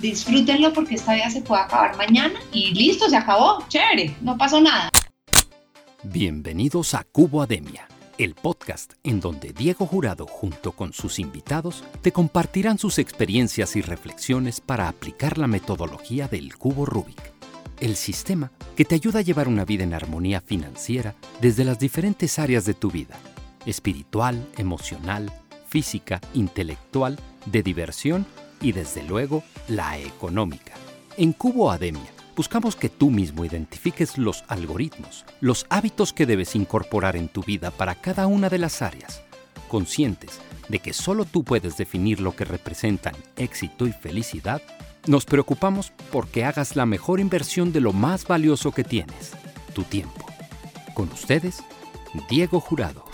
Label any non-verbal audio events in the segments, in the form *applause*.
disfrútenlo porque esta vida se puede acabar mañana y listo, se acabó, chévere, no pasó nada. Bienvenidos a Cubo Ademia, el podcast en donde Diego Jurado junto con sus invitados te compartirán sus experiencias y reflexiones para aplicar la metodología del cubo Rubik, el sistema que te ayuda a llevar una vida en armonía financiera desde las diferentes áreas de tu vida, espiritual, emocional, física, intelectual, de diversión y desde luego la económica. En Cubo Ademia buscamos que tú mismo identifiques los algoritmos, los hábitos que debes incorporar en tu vida para cada una de las áreas, conscientes de que solo tú puedes definir lo que representan éxito y felicidad, nos preocupamos porque hagas la mejor inversión de lo más valioso que tienes, tu tiempo. Con ustedes, Diego Jurado.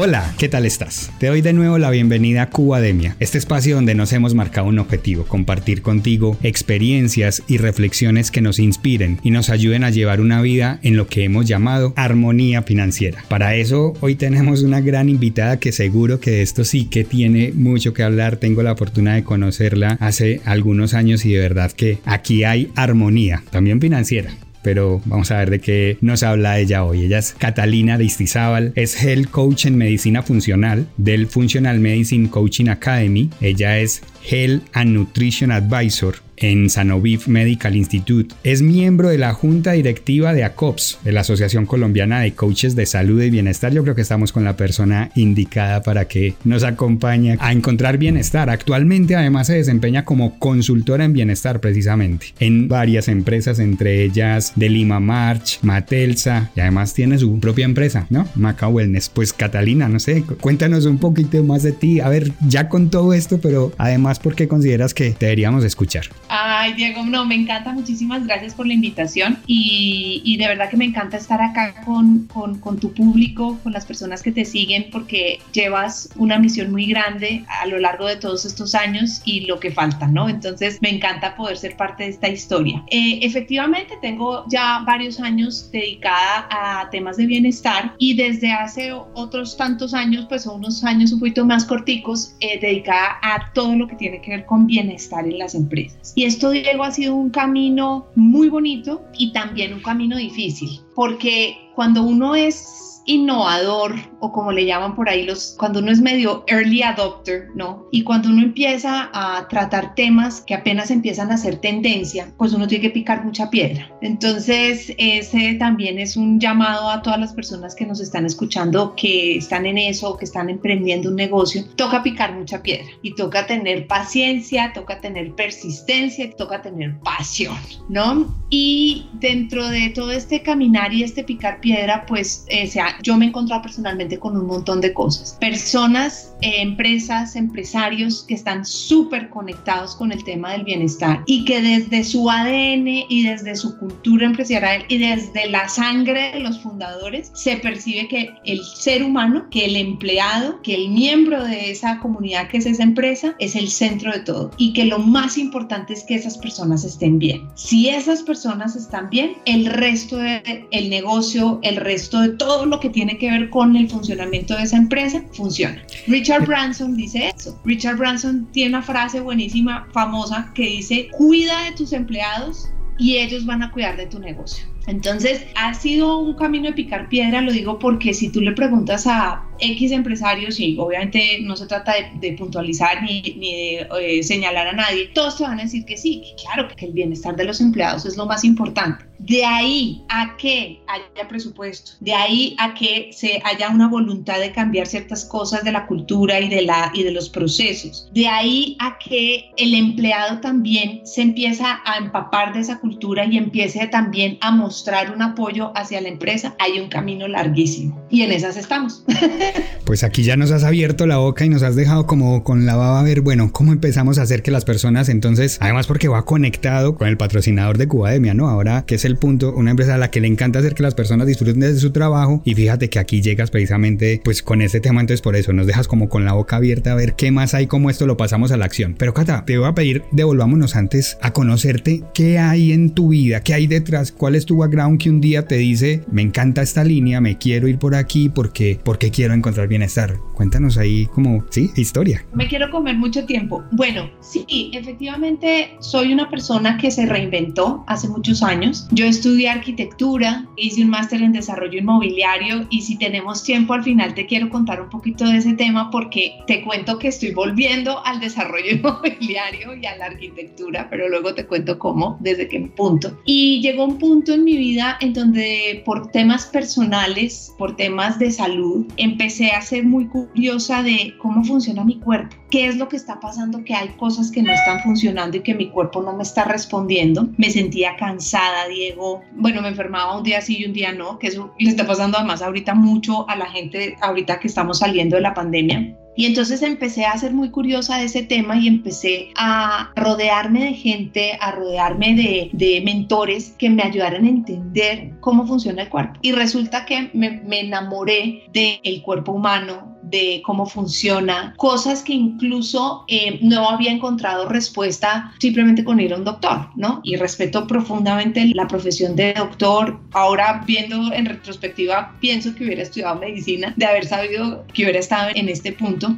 Hola, ¿qué tal estás? Te doy de nuevo la bienvenida a Cubademia, este espacio donde nos hemos marcado un objetivo, compartir contigo experiencias y reflexiones que nos inspiren y nos ayuden a llevar una vida en lo que hemos llamado armonía financiera. Para eso, hoy tenemos una gran invitada que seguro que de esto sí que tiene mucho que hablar. Tengo la fortuna de conocerla hace algunos años y de verdad que aquí hay armonía, también financiera pero vamos a ver de qué nos habla ella hoy. Ella es Catalina de Istizábal, es Health Coach en Medicina Funcional del Functional Medicine Coaching Academy. Ella es Health and Nutrition Advisor en Sanoviv Medical Institute. Es miembro de la junta directiva de ACOPS, de la Asociación Colombiana de Coaches de Salud y Bienestar. Yo creo que estamos con la persona indicada para que nos acompañe a encontrar bienestar. Actualmente además se desempeña como consultora en bienestar precisamente en varias empresas, entre ellas de Lima March, Matelsa y además tiene su propia empresa, ¿no? Maca Wellness. Pues Catalina, no sé, cuéntanos un poquito más de ti. A ver, ya con todo esto, pero además, ¿por qué consideras que deberíamos escuchar? Ay, Diego, no, me encanta, muchísimas gracias por la invitación y, de verdad que me encanta estar acá con, con, tu público, con las personas que te siguen, porque llevas una misión muy grande a lo largo de todos estos años y lo que falta, ¿no? Entonces, me encanta poder ser parte de esta historia. Eh, efectivamente, tengo ya varios años dedicada a temas de bienestar y desde hace otros tantos años, pues unos años un poquito más corticos, eh, dedicada a todo lo que tiene que ver con bienestar en las empresas. Y esto, Diego, ha sido un camino muy bonito y también un camino difícil, porque cuando uno es innovador o como le llaman por ahí los cuando uno es medio early adopter, ¿no? Y cuando uno empieza a tratar temas que apenas empiezan a ser tendencia, pues uno tiene que picar mucha piedra. Entonces, ese también es un llamado a todas las personas que nos están escuchando que están en eso, que están emprendiendo un negocio, toca picar mucha piedra y toca tener paciencia, toca tener persistencia, toca tener pasión, ¿no? Y dentro de todo este caminar y este picar piedra, pues eh, se ha yo me he encontrado personalmente con un montón de cosas. Personas, eh, empresas, empresarios que están súper conectados con el tema del bienestar y que desde su ADN y desde su cultura empresarial y desde la sangre de los fundadores se percibe que el ser humano, que el empleado, que el miembro de esa comunidad que es esa empresa es el centro de todo y que lo más importante es que esas personas estén bien. Si esas personas están bien, el resto del negocio, el resto de todo lo que tiene que ver con el funcionamiento de esa empresa funciona. Richard Branson dice eso. Richard Branson tiene una frase buenísima, famosa, que dice, cuida de tus empleados y ellos van a cuidar de tu negocio. Entonces, ha sido un camino de picar piedra, lo digo porque si tú le preguntas a X empresarios, y obviamente no se trata de, puntualizar ni, de eh, señalar a nadie, todos te van a decir que sí, que claro, que el bienestar de los empleados es lo más importante. De ahí a que haya presupuesto, de ahí a que se haya una voluntad de cambiar ciertas cosas de la cultura y de, la, y de los procesos, de ahí a que el empleado también se empieza a empapar de esa cultura y empiece también a mostrar un apoyo hacia la empresa, hay un camino larguísimo y en esas estamos. *laughs* Pues aquí ya nos has abierto la boca y nos has dejado como con la baba ver, bueno, cómo empezamos a hacer que las personas entonces, además porque va conectado con el patrocinador de Cubademia, ¿no? Ahora que es el punto, una empresa a la que le encanta hacer que las personas disfruten de su trabajo y fíjate que aquí llegas precisamente pues con este tema, entonces por eso nos dejas como con la boca abierta a ver qué más hay, cómo esto lo pasamos a la acción. Pero Cata, te voy a pedir, devolvámonos antes a conocerte qué hay en tu vida, qué hay detrás, cuál es tu background que un día te dice, me encanta esta línea, me quiero ir por aquí porque, porque quiero encontrar bienestar. Cuéntanos ahí como, sí, historia. Me quiero comer mucho tiempo. Bueno, sí, efectivamente soy una persona que se reinventó hace muchos años. Yo estudié arquitectura, hice un máster en desarrollo inmobiliario y si tenemos tiempo al final te quiero contar un poquito de ese tema porque te cuento que estoy volviendo al desarrollo *laughs* inmobiliario y a la arquitectura, pero luego te cuento cómo, desde qué punto. Y llegó un punto en mi vida en donde por temas personales, por temas de salud, empecé a ser muy curiosa de cómo funciona mi cuerpo, qué es lo que está pasando, que hay cosas que no están funcionando y que mi cuerpo no me está respondiendo. Me sentía cansada, Diego. Bueno, me enfermaba un día sí y un día no, que eso le está pasando además ahorita mucho a la gente, ahorita que estamos saliendo de la pandemia. Y entonces empecé a ser muy curiosa de ese tema y empecé a rodearme de gente, a rodearme de, de mentores que me ayudaran a entender cómo funciona el cuerpo. Y resulta que me, me enamoré del cuerpo humano, de cómo funciona, cosas que incluso eh, no había encontrado respuesta simplemente con ir a un doctor, ¿no? Y respeto profundamente la profesión de doctor. Ahora viendo en retrospectiva, pienso que hubiera estudiado medicina, de haber sabido que hubiera estado en este punto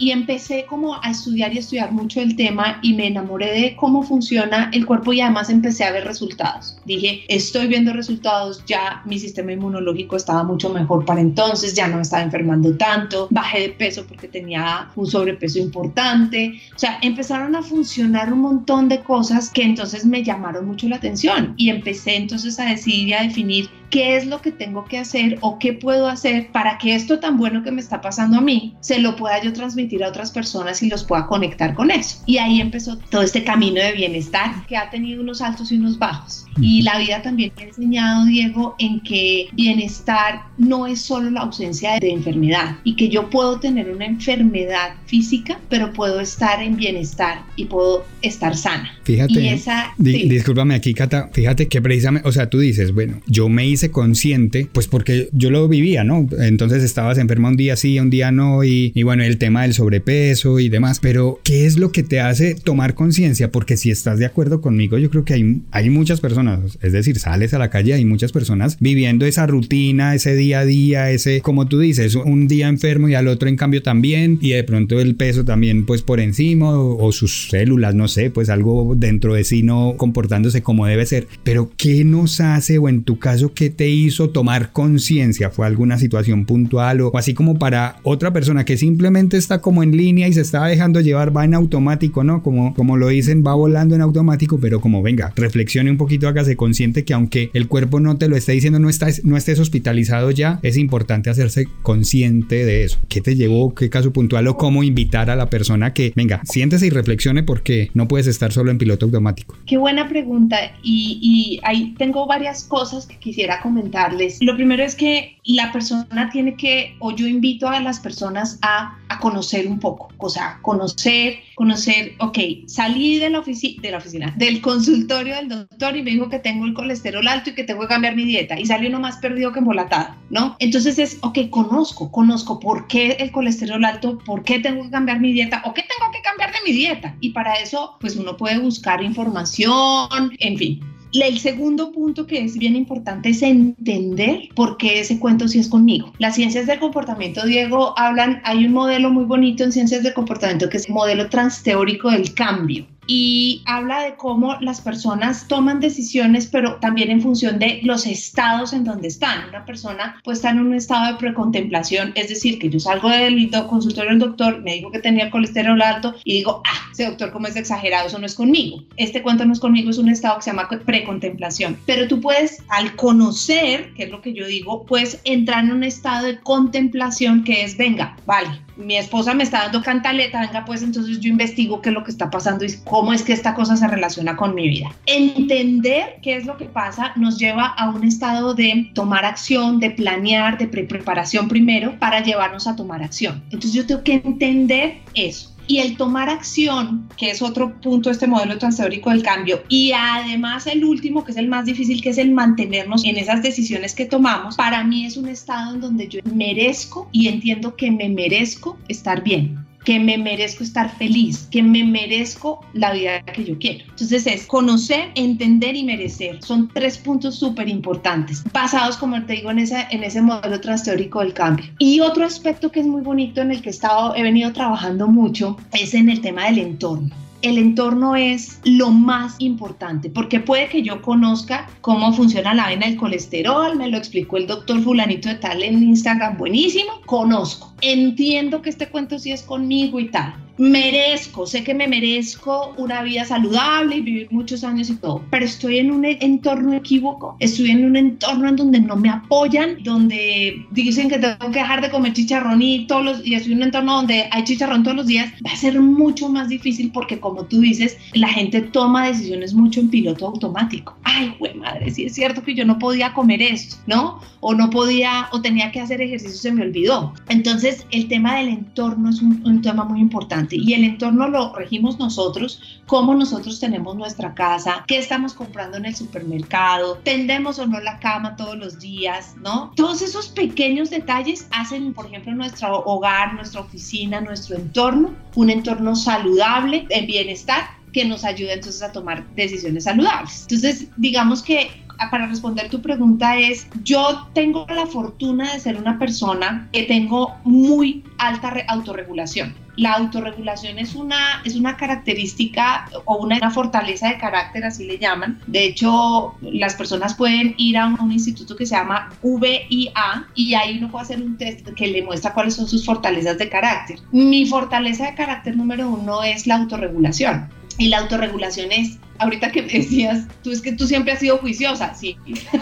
y empecé como a estudiar y estudiar mucho el tema y me enamoré de cómo funciona el cuerpo y además empecé a ver resultados. Dije, estoy viendo resultados, ya mi sistema inmunológico estaba mucho mejor para entonces, ya no me estaba enfermando tanto, bajé de peso porque tenía un sobrepeso importante, o sea, empezaron a funcionar un montón de cosas que entonces me llamaron mucho la atención y empecé entonces a decidir y a definir qué es lo que tengo que hacer o qué puedo hacer para que esto tan bueno que me está pasando a mí se lo pueda yo transmitir a otras personas y los pueda conectar con eso. Y ahí empezó todo este camino de bienestar que ha tenido unos altos y unos bajos. Y la vida también me ha enseñado, Diego, en que bienestar no es solo la ausencia de enfermedad y que yo puedo tener una enfermedad física, pero puedo estar en bienestar y puedo estar sana. Fíjate, esa, discúlpame aquí, Cata, fíjate que precisamente, o sea, tú dices, bueno, yo me hice consciente, pues porque yo lo vivía, ¿no? Entonces estabas enferma un día sí, un día no, y, y bueno, el tema del sobrepeso y demás, pero ¿qué es lo que te hace tomar conciencia? Porque si estás de acuerdo conmigo, yo creo que hay, hay muchas personas es decir, sales a la calle, hay muchas personas viviendo esa rutina, ese día a día, ese, como tú dices, un día enfermo y al otro en cambio también, y de pronto el peso también pues por encima o, sus células, no sé, pues algo dentro de sí no comportándose como debe ser. Pero ¿qué nos hace o en tu caso qué te hizo tomar conciencia? ¿Fue alguna situación puntual o, así como para otra persona que simplemente está como en línea y se está dejando llevar, va en automático, ¿no? Como, como lo dicen, va volando en automático, pero como venga, reflexione un poquito hágase consciente que aunque el cuerpo no te lo esté diciendo, no, estás, no estés hospitalizado ya, es importante hacerse consciente de eso. ¿Qué te llevó? ¿Qué caso puntual? ¿O cómo invitar a la persona que, venga, siéntese y reflexione porque no puedes estar solo en piloto automático? Qué buena pregunta. Y, y ahí tengo varias cosas que quisiera comentarles. Lo primero es que la persona tiene que, o yo invito a las personas a, a conocer un poco, o sea, conocer, conocer, ok, salí de la, de la oficina, del consultorio del doctor y me dijo que tengo el colesterol alto y que tengo que cambiar mi dieta y salió uno más perdido que embolatado, ¿no? Entonces es, ok, conozco, conozco por qué el colesterol alto, por qué tengo que cambiar mi dieta o qué tengo que cambiar de mi dieta. Y para eso, pues uno puede buscar información, en fin. El segundo punto que es bien importante es entender por qué ese cuento sí es conmigo. Las ciencias del comportamiento, Diego, hablan, hay un modelo muy bonito en ciencias del comportamiento que es el modelo transteórico del cambio y habla de cómo las personas toman decisiones, pero también en función de los estados en donde están. Una persona puede estar en un estado de precontemplación, es decir, que yo salgo del consultorio del doctor, me dijo que tenía colesterol alto y digo, ah, ese doctor como es exagerado, eso no es conmigo. Este cuento no es conmigo, es un estado que se llama precontemplación. Pero tú puedes, al conocer, que es lo que yo digo, puedes entrar en un estado de contemplación que es, venga, vale, mi esposa me está dando cantaleta, venga, pues entonces yo investigo qué es lo que está pasando y cómo es que esta cosa se relaciona con mi vida. Entender qué es lo que pasa nos lleva a un estado de tomar acción, de planear, de preparación primero para llevarnos a tomar acción. Entonces yo tengo que entender eso y el tomar acción, que es otro punto de este modelo transteórico del cambio, y además el último, que es el más difícil, que es el mantenernos en esas decisiones que tomamos, para mí es un estado en donde yo merezco y entiendo que me merezco estar bien que me merezco estar feliz, que me merezco la vida que yo quiero. Entonces es conocer, entender y merecer. Son tres puntos súper importantes, basados, como te digo, en ese, en ese modelo transteórico del cambio. Y otro aspecto que es muy bonito en el que he, estado, he venido trabajando mucho es en el tema del entorno el entorno es lo más importante, porque puede que yo conozca cómo funciona la vena del colesterol, me lo explicó el doctor fulanito de tal en Instagram, buenísimo, conozco, entiendo que este cuento sí es conmigo y tal, merezco, sé que me merezco una vida saludable y vivir muchos años y todo, pero estoy en un entorno equívoco, estoy en un entorno en donde no me apoyan, donde dicen que tengo que dejar de comer chicharrón y todos los y estoy en un entorno donde hay chicharrón todos los días, va a ser mucho más difícil porque como tú dices, la gente toma decisiones mucho en piloto automático. Ay, güey, madre, sí es cierto que yo no podía comer esto, ¿no? O no podía o tenía que hacer ejercicio, se me olvidó. Entonces, el tema del entorno es un, un tema muy importante y el entorno lo regimos nosotros, cómo nosotros tenemos nuestra casa, qué estamos comprando en el supermercado, tendemos o no la cama todos los días, ¿no? Todos esos pequeños detalles hacen, por ejemplo, nuestro hogar, nuestra oficina, nuestro entorno, un entorno saludable, en bienestar que nos ayuda entonces a tomar decisiones saludables. Entonces, digamos que para responder tu pregunta es, yo tengo la fortuna de ser una persona que tengo muy alta autorregulación. La autorregulación es una, es una característica o una, fortaleza de carácter, así le llaman. De hecho, las personas pueden ir a un, instituto que se llama VIA y ahí uno puede hacer un test que le muestra cuáles son sus fortalezas de carácter. Mi fortaleza de carácter número uno es la autorregulación. Y la autorregulación es ahorita que decías, tú es que tú siempre has sido juiciosa, sí,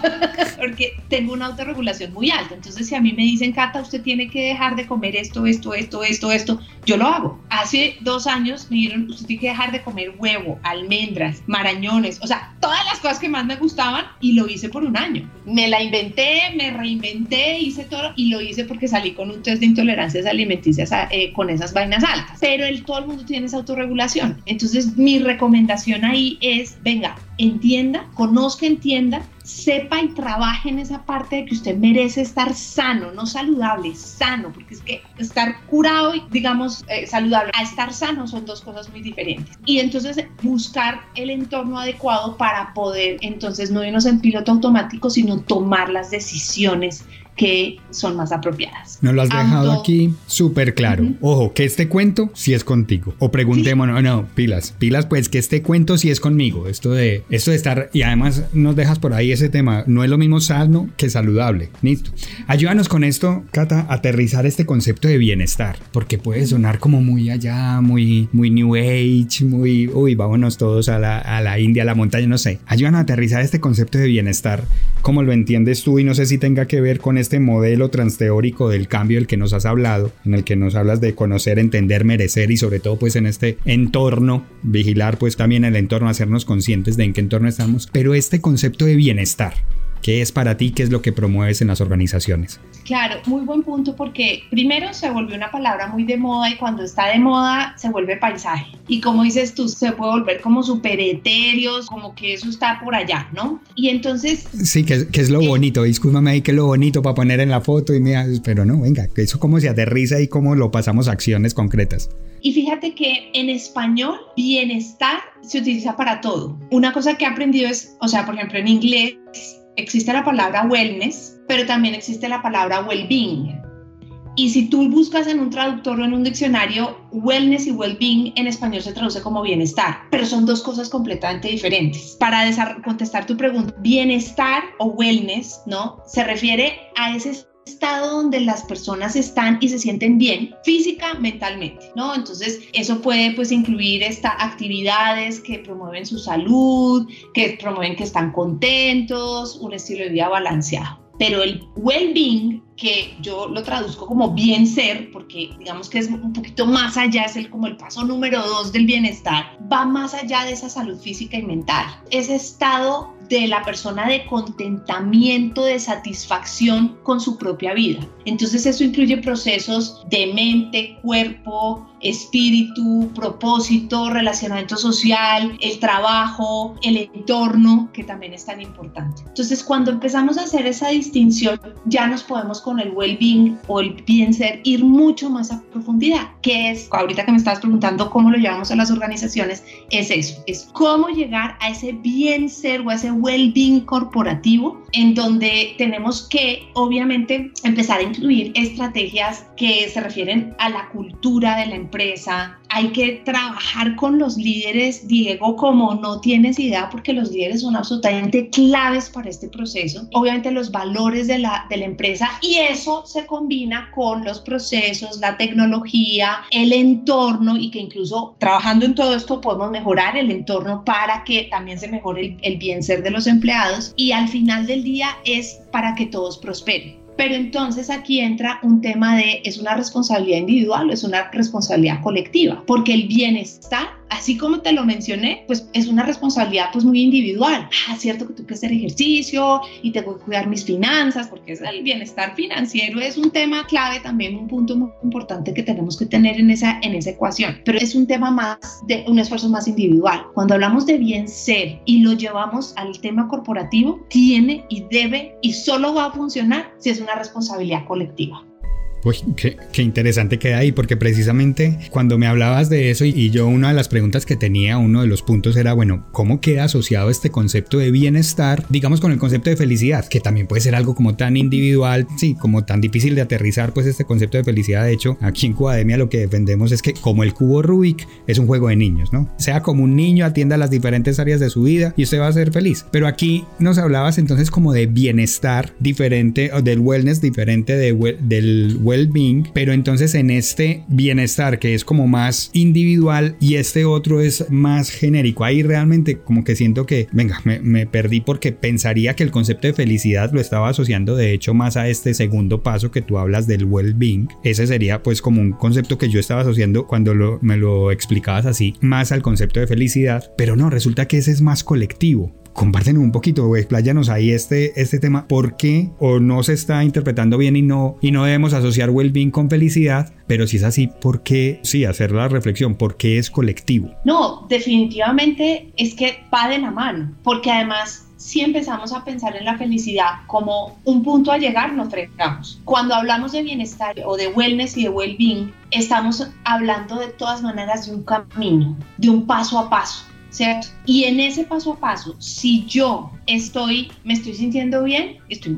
*laughs* porque tengo una autorregulación muy alta. Entonces, si a mí me dicen, Cata, usted tiene que dejar de comer esto, esto, esto, esto, esto, yo lo hago. Hace dos años me dijeron, usted tiene que dejar de comer huevo, almendras, marañones, o sea, todas las cosas que más me gustaban y lo hice por un año. Me la inventé, me reinventé, hice todo y lo hice porque salí con un test de intolerancias alimenticias eh, con esas vainas altas. Pero el, todo el mundo tiene esa autorregulación. Entonces, mi recomendación ahí es es, venga, entienda, conozca, entienda, sepa y trabaje en esa parte de que usted merece estar sano, no saludable, sano, porque es que estar curado y, digamos, eh, saludable a estar sano son dos cosas muy diferentes. Y entonces buscar el entorno adecuado para poder entonces no irnos en piloto automático, sino tomar las decisiones que son más apropiadas. Nos lo has dejado aquí súper claro. Ojo, que este cuento si es contigo. O preguntémonos, no, pilas, pilas, pues que este cuento si es conmigo. Esto de, esto de estar, y además nos dejas por ahí ese tema. No es lo mismo sano que saludable. Listo. Ayúdanos con esto, Cata, aterrizar este concepto de bienestar. Porque puede sonar como muy allá, muy, muy New Age, muy, uy, vámonos todos a la, a la India, a la montaña, no sé. Ayúdanos a aterrizar este concepto de bienestar. ¿Cómo lo entiendes tú? Y no sé si tenga que ver con este modelo transteórico del cambio del que nos has hablado, en el que nos hablas de conocer, entender, merecer y sobre todo pues en este entorno, vigilar pues también el entorno, hacernos conscientes de en qué entorno estamos, pero este concepto de bienestar, ¿Qué es para ti? ¿Qué es lo que promueves en las organizaciones? Claro, muy buen punto porque primero se volvió una palabra muy de moda y cuando está de moda se vuelve paisaje. Y como dices tú, se puede volver como súper etéreos, como que eso está por allá, ¿no? Y entonces... Sí, que, es lo bonito, discúlpame ahí que es lo bonito para poner en la foto y mira, pero no, venga, que eso cómo se aterriza y cómo lo pasamos a acciones concretas. Y fíjate que en español bienestar se utiliza para todo. Una cosa que he aprendido es, o sea, por ejemplo, en inglés existe la palabra wellness, pero también existe la palabra well-being. Y si tú buscas en un traductor o en un diccionario, wellness y well-being en español se traduce como bienestar, pero son dos cosas completamente diferentes. Para contestar tu pregunta, bienestar o wellness, ¿no? Se refiere a ese estado donde las personas están y se sienten bien física, mentalmente, ¿no? Entonces, eso puede pues incluir estas actividades que promueven su salud, que promueven que están contentos, un estilo de vida balanceado. Pero el well-being, que yo lo traduzco como bien ser, porque digamos que es un poquito más allá, es el, como el paso número dos del bienestar, va más allá de esa salud física y mental. Ese estado de la persona de contentamiento, de satisfacción con su propia vida. Entonces eso incluye procesos de mente, cuerpo, espíritu, propósito, relacionamiento social, el trabajo, el entorno, que también es tan importante. Entonces, cuando empezamos a hacer esa distinción, ya nos podemos con el well-being o el bien ser ir mucho más a profundidad, que es, ahorita que me estabas preguntando cómo lo llevamos a las organizaciones, es eso, es cómo llegar a ese bien ser o a ese well-being corporativo, en donde tenemos que, obviamente, empezar a incluir estrategias que se refieren a la cultura de la empresa, hay que trabajar con los líderes, Diego, como no tienes idea, porque los líderes son absolutamente claves para este proceso. Obviamente los valores de la, de la empresa y eso se combina con los procesos, la tecnología, el entorno y que incluso trabajando en todo esto podemos mejorar el entorno para que también se mejore el, el bien ser de los empleados y al final del día es para que todos prosperen. Pero entonces aquí entra un tema de, es una responsabilidad individual o es una responsabilidad colectiva, porque el bienestar así como te lo mencioné, pues es una responsabilidad pues muy individual. Ah, cierto que tengo que hacer ejercicio y tengo que cuidar mis finanzas porque el bienestar financiero es un tema clave también, un punto muy importante que tenemos que tener en esa, en esa ecuación, pero es un tema más de un esfuerzo más individual. Cuando hablamos de bien ser y lo llevamos al tema corporativo, tiene y debe y solo va a funcionar si es una responsabilidad colectiva. Uy, qué, interesante queda ahí, porque precisamente cuando me hablabas de eso y, yo una de las preguntas que tenía, uno de los puntos era, bueno, ¿cómo queda asociado este concepto de bienestar, digamos, con el concepto de felicidad, que también puede ser algo como tan individual, sí, como tan difícil de aterrizar, pues este concepto de felicidad, de hecho, aquí en Cubademia lo que defendemos es que como el cubo Rubik es un juego de niños, ¿no? Sea como un niño, atienda las diferentes áreas de su vida y usted va a ser feliz. Pero aquí nos hablabas entonces como de bienestar diferente, o del wellness diferente de, del well-being, pero entonces en este bienestar que es como más individual y este otro es más genérico, ahí realmente como que siento que, venga, me, perdí porque pensaría que el concepto de felicidad lo estaba asociando de hecho más a este segundo paso que tú hablas del well-being. Ese sería pues como un concepto que yo estaba asociando cuando me lo explicabas así, más al concepto de felicidad, pero no, resulta que ese es más colectivo comparten un poquito, expláyanos ahí este, este tema, ¿por qué o no se está interpretando bien y no, y no debemos asociar well-being con felicidad? Pero si es así, ¿por qué? Sí, hacer la reflexión, ¿por qué es colectivo? No, definitivamente es que va de la mano, porque además si empezamos a pensar en la felicidad como un punto a llegar, nos fregamos. Cuando hablamos de bienestar o de wellness y de well-being, estamos hablando de todas maneras de un camino, de un paso a paso. ¿Cierto? Y en ese paso a paso, si yo estoy, me estoy sintiendo bien, estoy,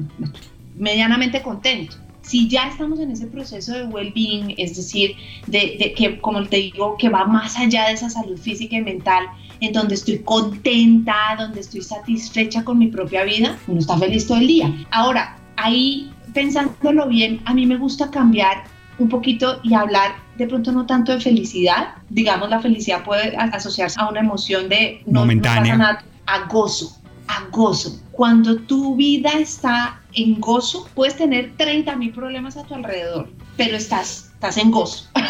medianamente contento. Si ya estamos en ese proceso de well-being, es decir, de, que, como te digo, que va más allá de esa salud física y mental, en donde estoy contenta, donde estoy satisfecha con mi propia vida, uno está feliz todo el día. Ahora, ahí pensándolo bien, a mí me gusta cambiar un poquito y hablar de pronto no tanto de felicidad, digamos la felicidad puede asociarse a una emoción de no, momentánea, nada, a gozo, a gozo. Cuando tu vida está en gozo, puedes tener 30 mil problemas a tu alrededor, pero estás estás en gozo. *laughs*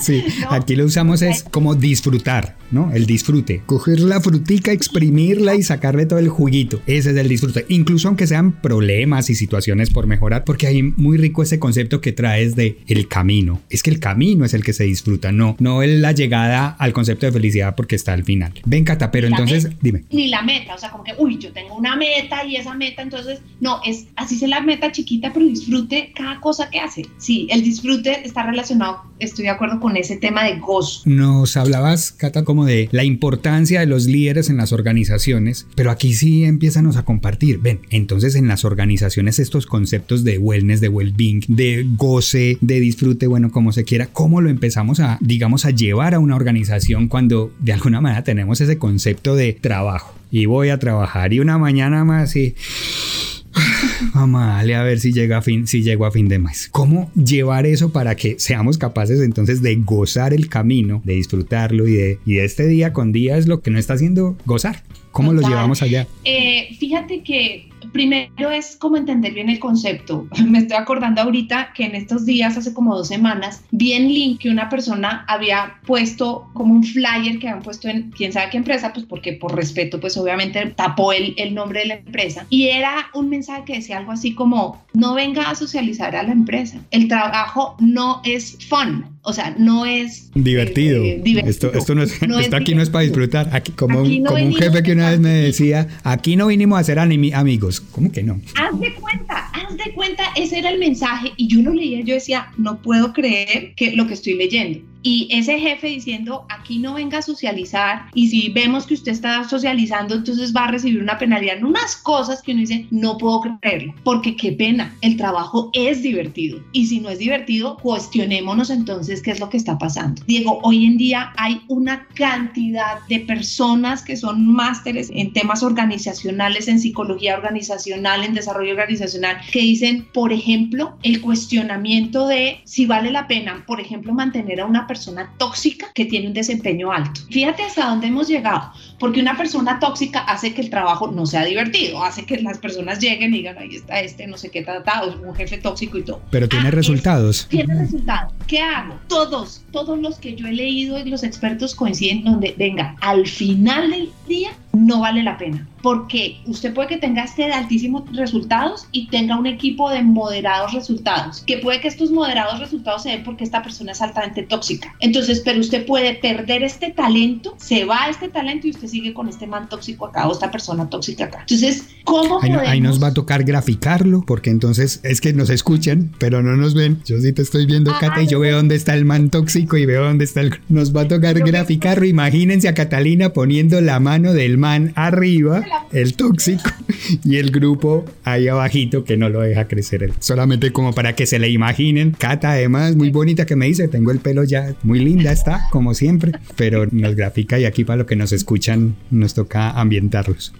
Sí, aquí lo usamos es como disfrutar, ¿no? El disfrute. Coger la frutica, exprimirla y sacarle todo el juguito. Ese es el disfrute. Incluso aunque sean problemas y situaciones por mejorar, porque hay muy rico ese concepto que traes de el camino. Es que el camino es el que se disfruta, no, no es la llegada al concepto de felicidad porque está al final. Ven, Cata, pero entonces, dime. Ni la meta, o sea, como que, uy, yo tengo una meta y esa meta, entonces, no, es así se la meta chiquita, pero disfrute cada cosa que hace. Sí, el disfrute está relacionado, estoy de acuerdo con ese tema de gozo. Nos hablabas, Cata, como de la importancia de los líderes en las organizaciones, pero aquí sí empiezan a compartir. Ven, entonces en las organizaciones estos conceptos de wellness, de well-being, de goce, de disfrute, bueno, como se quiera, ¿cómo lo empezamos a, digamos, a llevar a una organización cuando de alguna manera tenemos ese concepto de trabajo? Y voy a trabajar y una mañana más y vale a ver si llega a fin, si llego a fin de mes. ¿Cómo llevar eso para que seamos capaces entonces de gozar el camino, de disfrutarlo y de, y de este día con día es lo que no está haciendo gozar? ¿Cómo lo llevamos allá? Eh, fíjate que primero es como entender bien el concepto. *laughs* Me estoy acordando ahorita que en estos días, hace como dos semanas, vi en link que una persona había puesto como un flyer que habían puesto en quién sabe qué empresa, pues porque por respeto, pues obviamente tapó el, el nombre de la empresa. Y era un mensaje que decía algo así como, no venga a socializar a la empresa. El trabajo no es fun, o sea, no es divertido. Eh, esto, esto, no es, aquí no es para disfrutar. Aquí, como, un, como un jefe que una vez me decía, aquí no vinimos a ser amigos. ¿Cómo que no? Haz de cuenta, haz de cuenta, ese era el mensaje. Y yo lo leía, yo decía, no puedo creer que lo que estoy leyendo y ese jefe diciendo, aquí no venga a socializar y si vemos que usted está socializando, entonces va a recibir una penalidad en unas cosas que uno dice, no puedo creerlo, porque qué pena, el trabajo es divertido y si no es divertido, cuestionémonos entonces qué es lo que está pasando. Diego, hoy en día hay una cantidad de personas que son másteres en temas organizacionales, en psicología organizacional, en desarrollo organizacional, que dicen, por ejemplo, el cuestionamiento de si vale la pena, por ejemplo, mantener a una persona persona tóxica que tiene un desempeño alto. Fíjate hasta dónde hemos llegado, porque una persona tóxica hace que el trabajo no sea divertido, hace que las personas lleguen y digan, ahí está este, no sé qué tratado, un jefe tóxico y todo. Pero tiene ah, resultados. tiene resultados. ¿Qué hago? Todos, todos los que yo he leído y los expertos coinciden donde, venga, al final del día no vale la pena porque usted puede que tenga este de altísimos resultados y tenga un equipo de moderados resultados, que puede que estos moderados resultados se den porque esta persona es altamente tóxica. Entonces, pero usted puede perder este talento, se va este talento y usted sigue con este man tóxico acá o esta persona tóxica acá. Entonces, ¿cómo ahí, ahí nos va a tocar graficarlo porque entonces es que nos escuchan, pero no nos ven. Yo sí te estoy viendo, Cata, y yo veo dónde está el man tóxico y veo dónde está el... Nos va a tocar graficarlo. Imagínense a Catalina poniendo la mano del man arriba el tóxico *laughs* y el grupo ahí abajito que no lo deja crecer. Solamente como para que se le imaginen. Cata además muy bonita que me dice, tengo el pelo ya muy linda está, como siempre, pero nos grafica y aquí para lo que nos escuchan nos toca ambientarlos.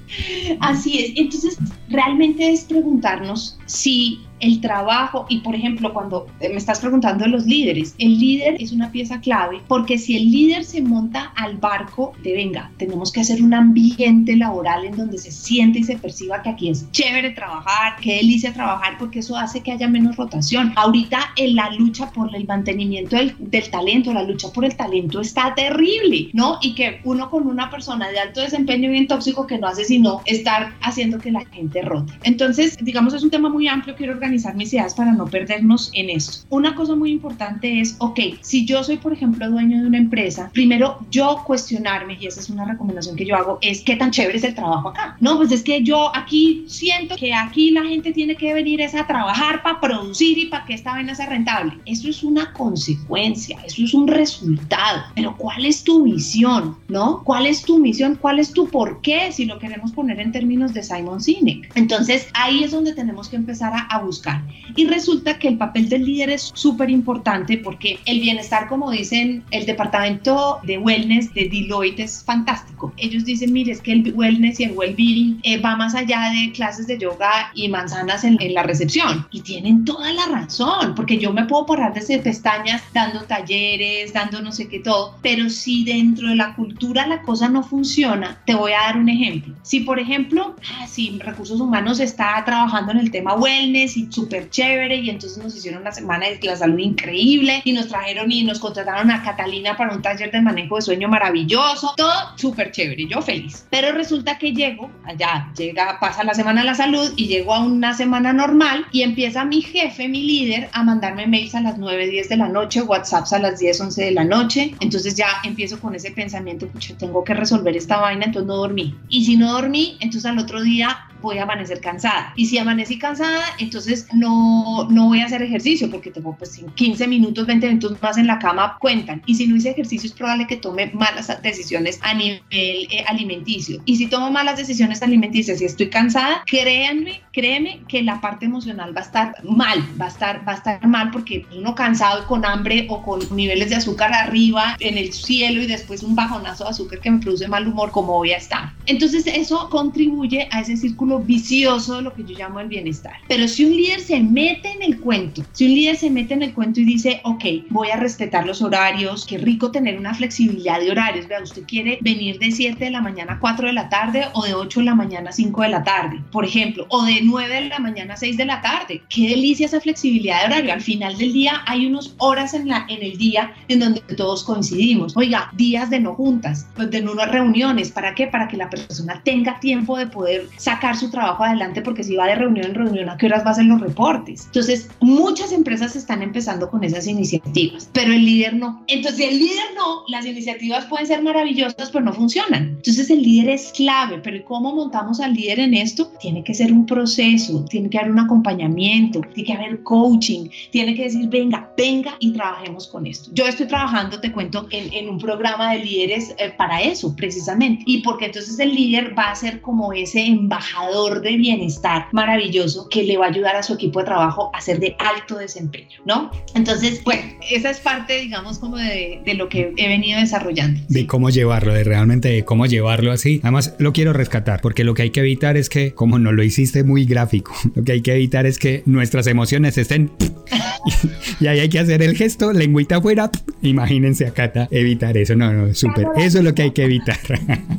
Así es, entonces realmente es preguntarnos si el trabajo y por ejemplo cuando me estás preguntando de los líderes, el líder es una pieza clave porque si el líder se monta al barco de venga, tenemos que hacer un ambiente laboral en donde se siente y se perciba que aquí es chévere trabajar, que delicia trabajar porque eso hace que haya menos rotación. Ahorita en la lucha por el mantenimiento del, del talento, la lucha por el talento está terrible, ¿no? Y que uno con una persona de alto desempeño bien tóxico que no hace sino estar haciendo que la gente rote. Entonces, digamos, es un tema muy amplio, quiero organizar mis ideas para no perdernos en esto. Una cosa muy importante es, ok, si yo soy, por ejemplo, dueño de una empresa, primero yo cuestionarme, y esa es una recomendación que yo hago, es qué tan chévere es el trabajo acá. No, pues es que yo aquí siento que aquí la gente tiene que venir es a trabajar para producir y para que esta vaina sea rentable. Eso es una consecuencia, eso es un resultado. Pero ¿cuál es tu visión? ¿No? ¿Cuál es tu misión? ¿Cuál es tu por qué? Si lo queremos poner en términos de Simon Sinek. Entonces ahí es donde tenemos que empezar a, a buscar y resulta que el papel del líder es súper importante porque el bienestar, como dicen, el departamento de wellness de Deloitte es fantástico. Ellos dicen, mire, es que el wellness y el well-being eh, va más allá de clases de yoga y manzanas en, la recepción. Y tienen toda la razón, porque yo me puedo parar desde pestañas dando talleres, dando no sé qué todo, pero si dentro de la cultura la cosa no funciona, te voy a dar un ejemplo. Si, por ejemplo, ah, si recursos humanos está trabajando en el tema wellness y súper chévere y entonces nos hicieron una semana de la salud increíble y nos trajeron y nos contrataron a Catalina para un taller de manejo de sueño maravilloso, todo súper chévere, yo feliz. Pero resulta que llego, allá llega, pasa la semana de la salud y llego a una semana normal y empieza mi jefe, mi líder, a mandarme mails a las 9, 10 de la noche, WhatsApps a las 10, 11 de la noche. Entonces ya empiezo con ese pensamiento, pucha, tengo que resolver esta vaina, entonces no dormí. Y si no dormí, entonces al otro día voy a amanecer cansada. Y si amanecí cansada, entonces no, no voy a hacer ejercicio porque tengo pues 15 minutos, 20 minutos más en la cama cuentan. Y si no hice ejercicio es probable que tome malas decisiones a nivel eh, alimenticio. Y si tomo malas decisiones alimenticias y estoy cansada, créanme, créeme que la parte emocional va a estar mal, va a estar, va a estar mal porque uno cansado con hambre o con niveles de azúcar arriba en el cielo y después un bajonazo de azúcar que me produce mal humor, ¿cómo voy a estar? Entonces eso contribuye a ese círculo vicioso de lo que yo llamo el bienestar. Pero si un líder se mete en el cuento, si un líder se mete en el cuento y dice, ok, voy a respetar los horarios, qué rico tener una flexibilidad de horarios, vea, usted quiere venir de 7 de la mañana a 4 de la tarde o de 8 de la mañana a 5 de la tarde, por ejemplo, o de 9 de la mañana a 6 de la tarde. Qué delicia esa flexibilidad de horario. Al final del día hay unas horas en, la, en el día en donde todos coincidimos. Oiga, días de no juntas, de no reuniones. ¿Para qué? Para que la persona tenga tiempo de poder sacar su trabajo adelante porque si va de reunión en reunión, ¿a qué horas va a hacer los reportes? Entonces, muchas empresas están empezando con esas iniciativas, pero el líder no. Entonces, si el líder no, las iniciativas pueden ser maravillosas, pero no funcionan. Entonces, el líder es clave, pero ¿cómo montamos al líder en esto? Tiene que ser un proceso, tiene que haber un acompañamiento, tiene que haber coaching, tiene que decir, venga, venga y trabajemos con esto. Yo estoy trabajando, te cuento, en, en un programa de líderes eh, para eso, precisamente. Y porque entonces el líder va a ser como ese embajador de bienestar maravilloso que le va a ayudar a su equipo de trabajo a ser de alto desempeño, ¿no? Entonces, bueno, esa es parte, digamos, como de, de lo que he venido desarrollando. De cómo llevarlo, de realmente de cómo llevarlo así. Además, lo quiero rescatar, porque lo que hay que evitar es que, como no lo hiciste muy gráfico, *laughs* lo que hay que evitar es que nuestras emociones estén... *laughs* y ahí hay que hacer el gesto, lengüita afuera. *laughs* Imagínense a Cata evitar eso. No, no, súper. Eso es lo que hay que evitar.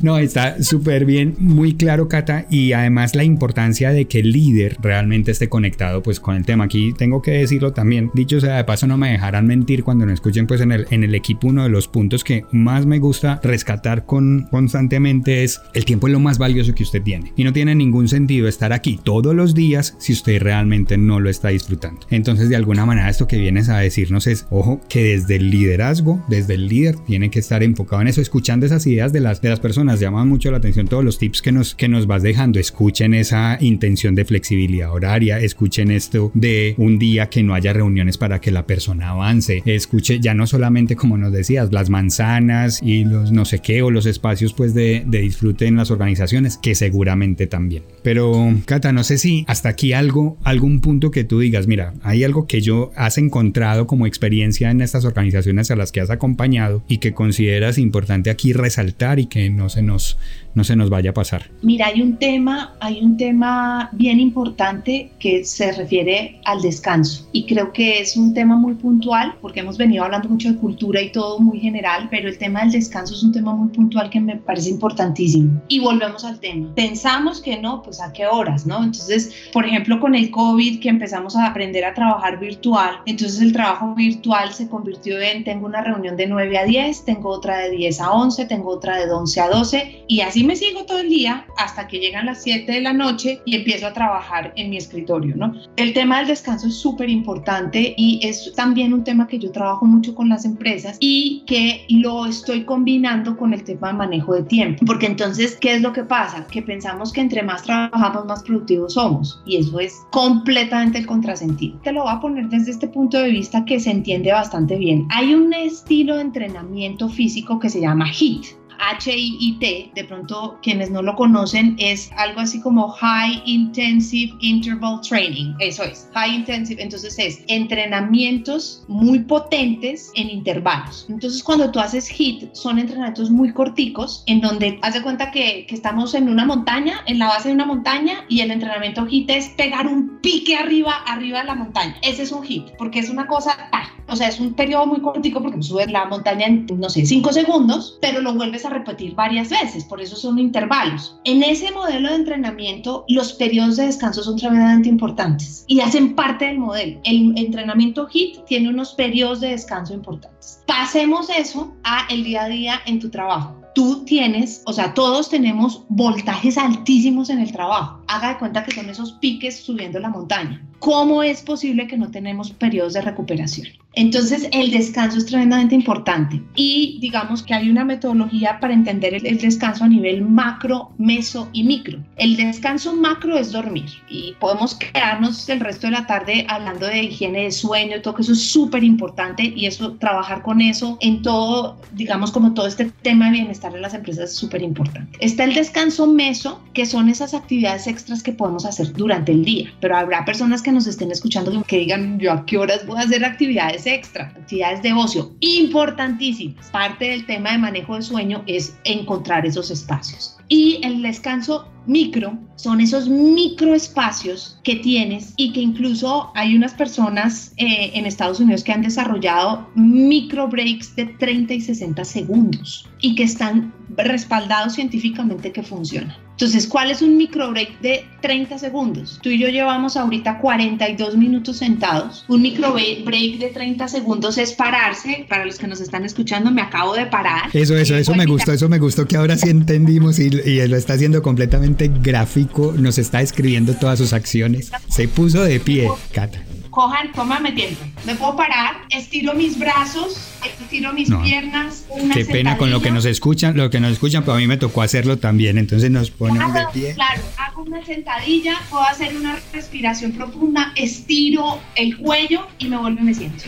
no, está súper bien, muy claro, Cata. Y además la importancia de que el líder realmente esté conectado pues con el tema. Aquí tengo que decirlo también. Dicho sea de paso, no me dejarán mentir cuando me escuchen pues en el, en el equipo. Uno de los puntos que más me gusta rescatar con, constantemente es el tiempo es lo más valioso que usted tiene. Y no tiene ningún sentido estar aquí todos los días si usted realmente no lo está disfrutando. Entonces, de alguna manera, esto que vienes a decirnos es, ojo, que desde el liderazgo, desde el líder, tiene que estar enfocado en eso, escuchando esas ideas de las, de las personas. Llaman mucho la atención todos los tips que nos, que nos vas dejando. Escuchen esa intención de flexibilidad horaria, escuchen esto de un día que no haya reuniones para que la persona avance. Escuche ya no solamente, como nos decías, las manzanas y los no sé qué, o los espacios pues de, de disfrute en las organizaciones, que seguramente también. Pero, Cata, no sé si hasta aquí algo, algún punto que tú digas, mira, hay algo que yo has encontrado como experiencia en estas organizaciones a las que has acompañado y que consideras importante aquí resaltar y que no se nos no se nos vaya a pasar. Mira, hay un tema, hay un tema bien importante que se refiere al descanso y creo que es un tema muy puntual porque hemos venido hablando mucho de cultura y todo muy general, pero el tema del descanso es un tema muy puntual que me parece importantísimo. Y volvemos al tema. Pensamos que no, pues a qué horas, ¿no? Entonces, por ejemplo, con el COVID que empezamos a aprender a trabajar virtual, entonces el trabajo virtual se convirtió en tengo una reunión de 9 a 10, tengo otra de 10 a 11, tengo otra de 11 a 12 y así me sigo todo el día hasta que llegan las 7 de la noche y empiezo a trabajar en mi escritorio, ¿no? El tema del descanso es súper importante y es también un tema que yo trabajo mucho con las empresas y que lo estoy combinando con el tema de manejo de tiempo, porque entonces, ¿qué es lo que pasa? Que pensamos que entre más trabajamos, más productivos somos y eso es completamente el contrasentido. Te lo voy a poner desde este punto de vista que se entiende bastante bien. Hay un estilo de entrenamiento físico que se llama HIIT HIIT, de pronto quienes no lo conocen, es algo así como High Intensive Interval Training. Eso es, High Intensive. Entonces es entrenamientos muy potentes en intervalos. Entonces cuando tú haces HIIT, son entrenamientos muy corticos en donde haz cuenta que, estamos en una montaña, en la base de una montaña y el entrenamiento HIIT es pegar un pique arriba, arriba de la montaña. Ese es un HIIT, porque es una cosa, o sea, es un periodo muy cortico porque subes la montaña en, no sé, 5 segundos, pero lo vuelves a repetir varias veces, por eso son intervalos. En ese modelo de entrenamiento, los periodos de descanso son tremendamente importantes y hacen parte del modelo. El entrenamiento HIT tiene unos periodos de descanso importantes. Pasemos eso a el día a día en tu trabajo tú tienes, o sea, todos tenemos voltajes altísimos en el trabajo. Haga de cuenta que son esos piques subiendo la montaña. ¿Cómo es posible que no tenemos periodos de recuperación? Entonces, el descanso es tremendamente importante y digamos que hay una metodología para entender el, descanso a nivel macro, meso y micro. El descanso macro es dormir y podemos quedarnos el resto de la tarde hablando de higiene de sueño, todo que eso es súper importante y eso, trabajar con eso en todo, digamos como todo este tema de bienestar en las empresas es súper importante. Está el descanso meso, que son esas actividades extras que podemos hacer durante el día, pero habrá personas que nos estén escuchando que digan, yo a qué horas voy a hacer actividades extra, actividades de ocio, importantísimas. Parte del tema de manejo de sueño es encontrar esos espacios. Y el descanso micro son esos microespacios que tienes y que incluso hay unas personas eh, en Estados Unidos que han desarrollado micro breaks de 30 y 60 segundos y que están respaldados científicamente que funcionan. Entonces, ¿cuál es un micro break de 30 segundos? Tú y yo llevamos ahorita 42 minutos sentados. Un micro break de 30 segundos es pararse. Para los que nos están escuchando, me acabo de parar. Eso, eso, eso me gustó, eso me gustó que ahora sí entendimos y, y lo está haciendo completamente gráfico. Nos está escribiendo todas sus acciones. Se puso de pie, Cata cojan, tómame tiempo. Me puedo parar, estiro mis brazos, estiro mis piernas. qué pena con lo que nos escuchan, lo que nos escuchan, pero a mí me tocó hacerlo también, entonces nos ponemos de pie. Claro, hago una sentadilla, puedo hacer una respiración profunda, estiro el cuello y me vuelvo y me siento.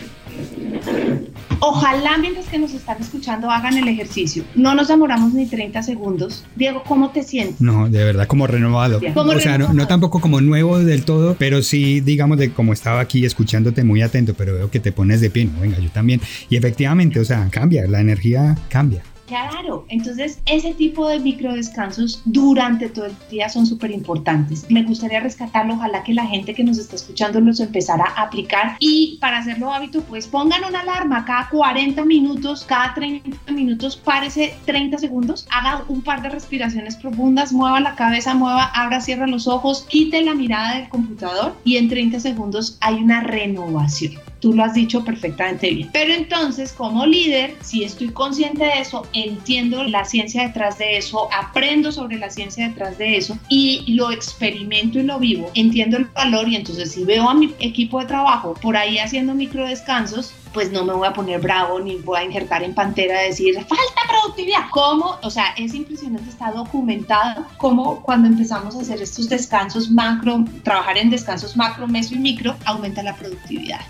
Ojalá mientras que nos están escuchando hagan el ejercicio. No nos demoramos ni 30 segundos. Diego, ¿cómo te sientes? No, de verdad, como renovado. o sea, no, tampoco como nuevo del todo, pero sí, digamos, de como estaba aquí escuchándote muy atento, pero veo que te pones de pie. No, venga, yo también. Y efectivamente, o sea, cambia, la energía cambia. Claro, entonces ese tipo de micro descansos durante todo el día son súper importantes. Me gustaría rescatarlo, ojalá que la gente que nos está escuchando los empezara a aplicar y para hacerlo hábito, pues pongan una alarma cada 40 minutos, cada 30 minutos, párese 30 segundos, haga un par de respiraciones profundas, mueva la cabeza, mueva, abra, cierra los ojos, quite la mirada del computador y en 30 segundos hay una renovación. Tú lo has dicho perfectamente bien. Pero entonces, como líder, si estoy consciente de eso, entiendo la ciencia detrás de eso, aprendo sobre la ciencia detrás de eso y lo experimento y lo vivo, entiendo el valor y entonces si veo a mi equipo de trabajo por ahí haciendo micro descansos, pues no me voy a poner bravo ni voy a injertar en pantera a decir falta productividad. ¿Cómo? O sea, es impresionante, está documentado cómo cuando empezamos a hacer estos descansos macro, trabajar en descansos macro, meso y micro, aumenta la productividad.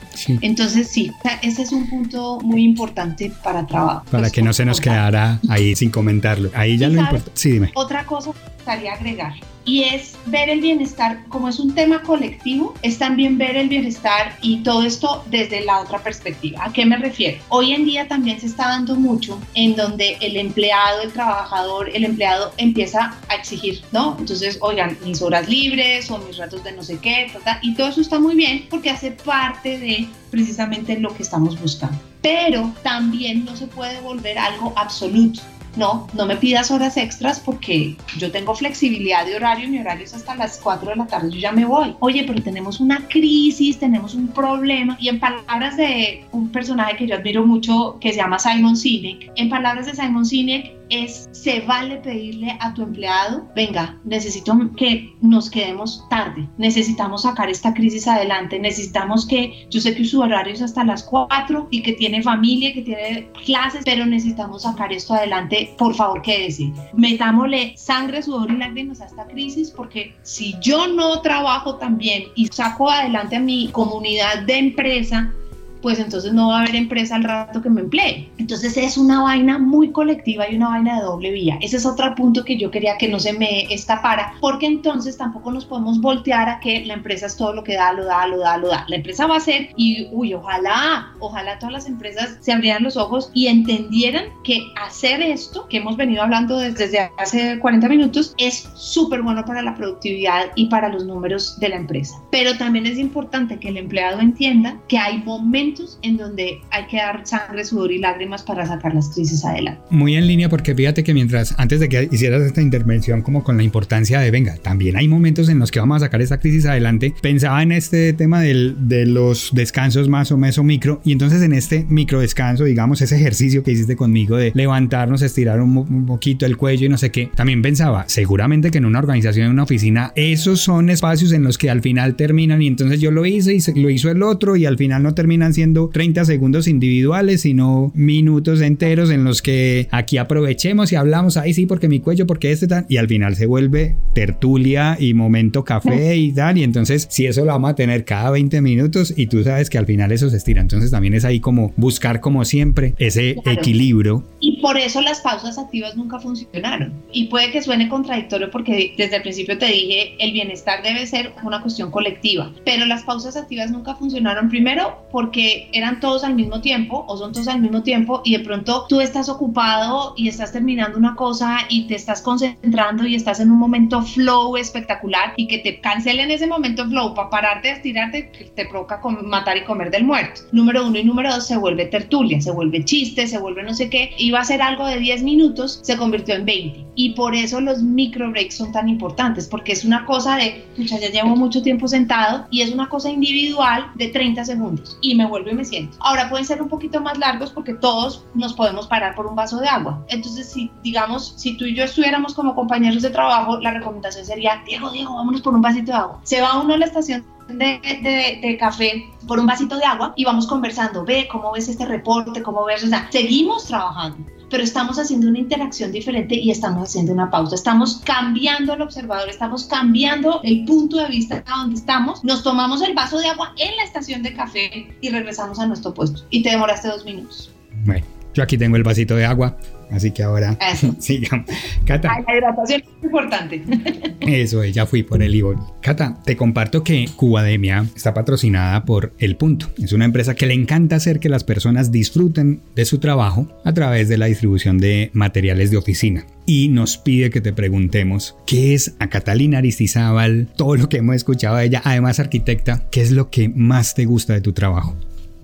Entonces, sí, ese es un punto muy importante para trabajo. Para pues, que no se nos quedara ahí sin comentarlo. Ahí ya lo importa. Sí, dime. Otra cosa que gustaría agregar y es ver el bienestar, como es un tema colectivo, es también ver el bienestar y todo esto desde la otra perspectiva. ¿A qué me refiero? Hoy en día también se está dando mucho en donde el empleado, el trabajador, el empleado empieza a exigir, ¿no? Entonces, oigan, mis horas libres o mis ratos de no sé qué, y todo eso está muy bien porque hace parte de precisamente lo que estamos buscando. Pero también no se puede volver algo absoluto no, no me pidas horas extras porque yo tengo flexibilidad de horario, mi horario es hasta las 4 de la tarde, yo ya me voy. Oye, pero tenemos una crisis, tenemos un problema. Y en palabras de un personaje que yo admiro mucho, que se llama Simon Sinek, en palabras de Simon Sinek, es, se vale pedirle a tu empleado, venga, necesito que nos quedemos tarde, necesitamos sacar esta crisis adelante, necesitamos que, yo sé que su horario es hasta las 4 y que tiene familia, que tiene clases, pero necesitamos sacar esto adelante, por favor, quédese. Metámosle sangre, sudor y lágrimas a esta crisis porque si yo no trabajo también y saco adelante a mi comunidad de empresa, pues entonces no va a haber empresa al rato que me emplee. Entonces es una vaina muy colectiva y una vaina de doble vía. Ese es otro punto que yo quería que no se me escapara, porque entonces tampoco nos podemos voltear a que la empresa es todo lo que da, lo da, lo da, lo da. La empresa va a ser y, uy, ojalá, ojalá todas las empresas se abrieran los ojos y entendieran que hacer esto que hemos venido hablando desde hace 40 minutos es súper bueno para la productividad y para los números de la empresa. Pero también es importante que el empleado entienda que hay momentos en donde hay que dar sangre, sudor y lágrimas para sacar las crisis adelante. Muy en línea porque fíjate que mientras, antes de que hicieras esta intervención como con la importancia de, venga, también hay momentos en los que vamos a sacar esta crisis adelante, pensaba en este tema del, de los descansos más o menos micro y entonces en este micro descanso, digamos, ese ejercicio que hiciste conmigo de levantarnos, estirar un, un poquito el cuello y no sé qué, también pensaba, seguramente que en una organización, en una oficina, esos son espacios en los que al final terminan y entonces yo lo hice y lo hizo el otro y al final no terminan siendo 30 segundos individuales, sino minutos enteros en los que aquí aprovechemos y hablamos, ahí sí, porque mi cuello, porque este tal, y al final se vuelve tertulia y momento café y tal, y entonces si eso lo vamos a tener cada 20 minutos y tú sabes que al final eso se estira, entonces también es ahí como buscar como siempre ese equilibrio. Y por eso las pausas activas nunca funcionaron. Y puede que suene contradictorio porque desde el principio te dije, el bienestar debe ser una cuestión colectiva, pero las pausas activas nunca funcionaron primero porque porque eran todos al mismo tiempo o son todos al mismo tiempo y de pronto tú estás ocupado y estás terminando una cosa y te estás concentrando y estás en un momento flow espectacular y que te cancelen ese momento flow para pararte, estirarte, te provoca matar y comer del muerto. Número uno y número dos se vuelve tertulia, se vuelve chiste, se vuelve no sé qué. Iba a ser algo de 10 minutos, se convirtió en 20. Y por eso los micro breaks son tan importantes, porque es una cosa de, muchachos, ya llevo mucho tiempo sentado y es una cosa individual de 30 segundos y me vuelvo y me siento. Ahora pueden ser un poquito más largos porque todos nos podemos parar por un vaso de agua. Entonces, si digamos, si tú y yo estuviéramos como compañeros de trabajo, la recomendación sería, Diego, Diego, vámonos por un vasito de agua. Se va uno a la estación de, de, café por un vasito de agua y vamos conversando, ve cómo ves este reporte, cómo ves, o sea, seguimos trabajando, pero estamos haciendo una interacción diferente y estamos haciendo una pausa, estamos cambiando el observador, estamos cambiando el punto de vista a donde estamos, nos tomamos el vaso de agua en la estación de café y regresamos a nuestro puesto. Y te demoraste dos minutos. Bueno, yo aquí tengo el vasito de agua, Así que ahora *laughs* sigamos. Cata. la hidratación es importante. *laughs* Eso, ya fui por el Ivor. Cata, te comparto que Cubademia está patrocinada por El Punto. Es una empresa que le encanta hacer que las personas disfruten de su trabajo a través de la distribución de materiales de oficina. Y nos pide que te preguntemos qué es a Catalina Aristizábal, todo lo que hemos escuchado de ella, además arquitecta, qué es lo que más te gusta de tu trabajo.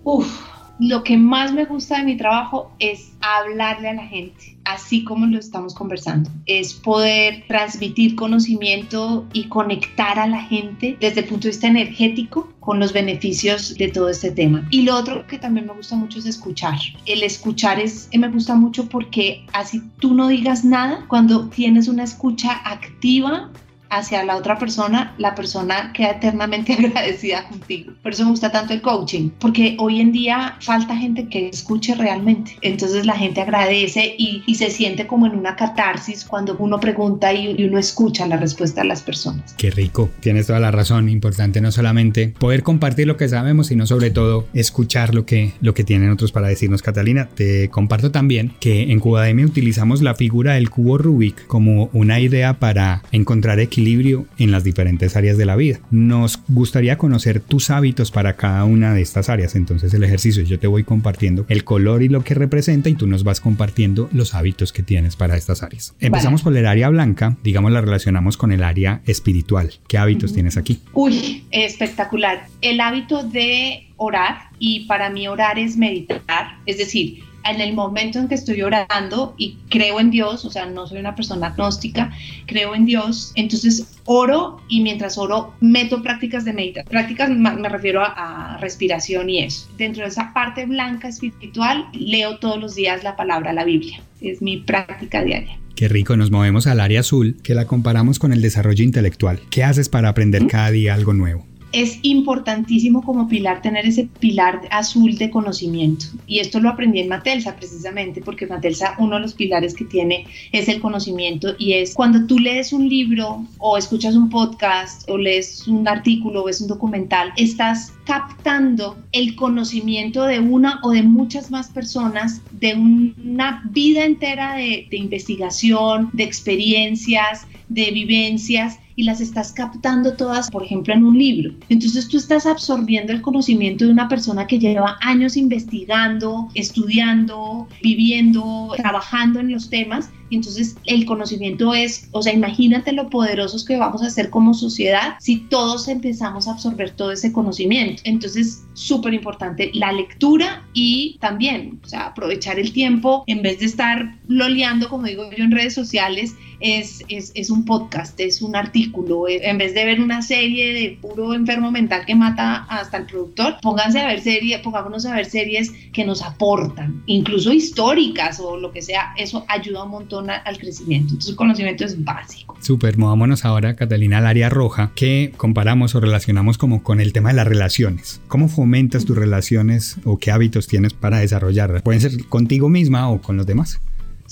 Uf lo que más me gusta de mi trabajo es hablarle a la gente, así como lo estamos conversando. Es poder transmitir conocimiento y conectar a la gente desde el punto de vista energético con los beneficios de todo este tema. Y lo otro que también me gusta mucho es escuchar. El escuchar es, me gusta mucho porque así tú no digas nada, cuando tienes una escucha activa, hacia la otra persona, la persona queda eternamente *laughs* agradecida contigo. Por eso me gusta tanto el coaching, porque hoy en día falta gente que escuche realmente. Entonces la gente agradece y, se siente como en una catarsis cuando uno pregunta y, y, uno escucha la respuesta de las personas. Qué rico, tienes toda la razón. Importante no solamente poder compartir lo que sabemos, sino sobre todo escuchar lo que, lo que tienen otros para decirnos. Catalina, te comparto también que en Cubademia utilizamos la figura del cubo Rubik como una idea para encontrar equilibrio equilibrio en las diferentes áreas de la vida. Nos gustaría conocer tus hábitos para cada una de estas áreas. Entonces el ejercicio yo te voy compartiendo el color y lo que representa y tú nos vas compartiendo los hábitos que tienes para estas áreas. Empezamos por el área blanca, digamos la relacionamos con el área espiritual. ¿Qué hábitos tienes aquí? Uy, espectacular. El hábito de orar y para mí orar es meditar, es decir, en el momento en que estoy orando y creo en Dios, o sea, no soy una persona agnóstica, creo en Dios, entonces oro y mientras oro meto prácticas de meditación. Prácticas me refiero a, a, respiración y eso. Dentro de esa parte blanca espiritual leo todos los días la palabra, la Biblia. Es mi práctica diaria. Qué rico, nos movemos al área azul, que la comparamos con el desarrollo intelectual. ¿Qué haces para aprender cada día algo nuevo? Es importantísimo como pilar tener ese pilar azul de conocimiento. Y esto lo aprendí en Matelsa precisamente porque Matelsa uno de los pilares que tiene es el conocimiento y es cuando tú lees un libro o escuchas un podcast o lees un artículo o ves un documental, estás captando el conocimiento de una o de muchas más personas de una vida entera de, de investigación, de experiencias, de vivencias y las estás captando todas, por ejemplo, en un libro. Entonces tú estás absorbiendo el conocimiento de una persona que lleva años investigando, estudiando, viviendo, trabajando en los temas. Entonces el conocimiento es, o sea, imagínate lo poderosos que vamos a ser como sociedad si todos empezamos a absorber todo ese conocimiento. Entonces, súper importante la lectura y también, o sea, aprovechar el tiempo en vez de estar loleando, como digo yo, en redes sociales es, es, un podcast, es un artículo. Eh, en vez de ver una serie de puro enfermo mental que mata hasta el productor, pónganse a ver series, pongámonos a ver series que nos aportan, incluso históricas o lo que sea. Eso ayuda un montón al crecimiento. Entonces el conocimiento es básico. Súper, movámonos ahora, Catalina, al área roja, que comparamos o relacionamos como con el tema de las relaciones. ¿Cómo fomentas tus relaciones o qué hábitos tienes para desarrollarlas? Pueden ser contigo misma o con los demás.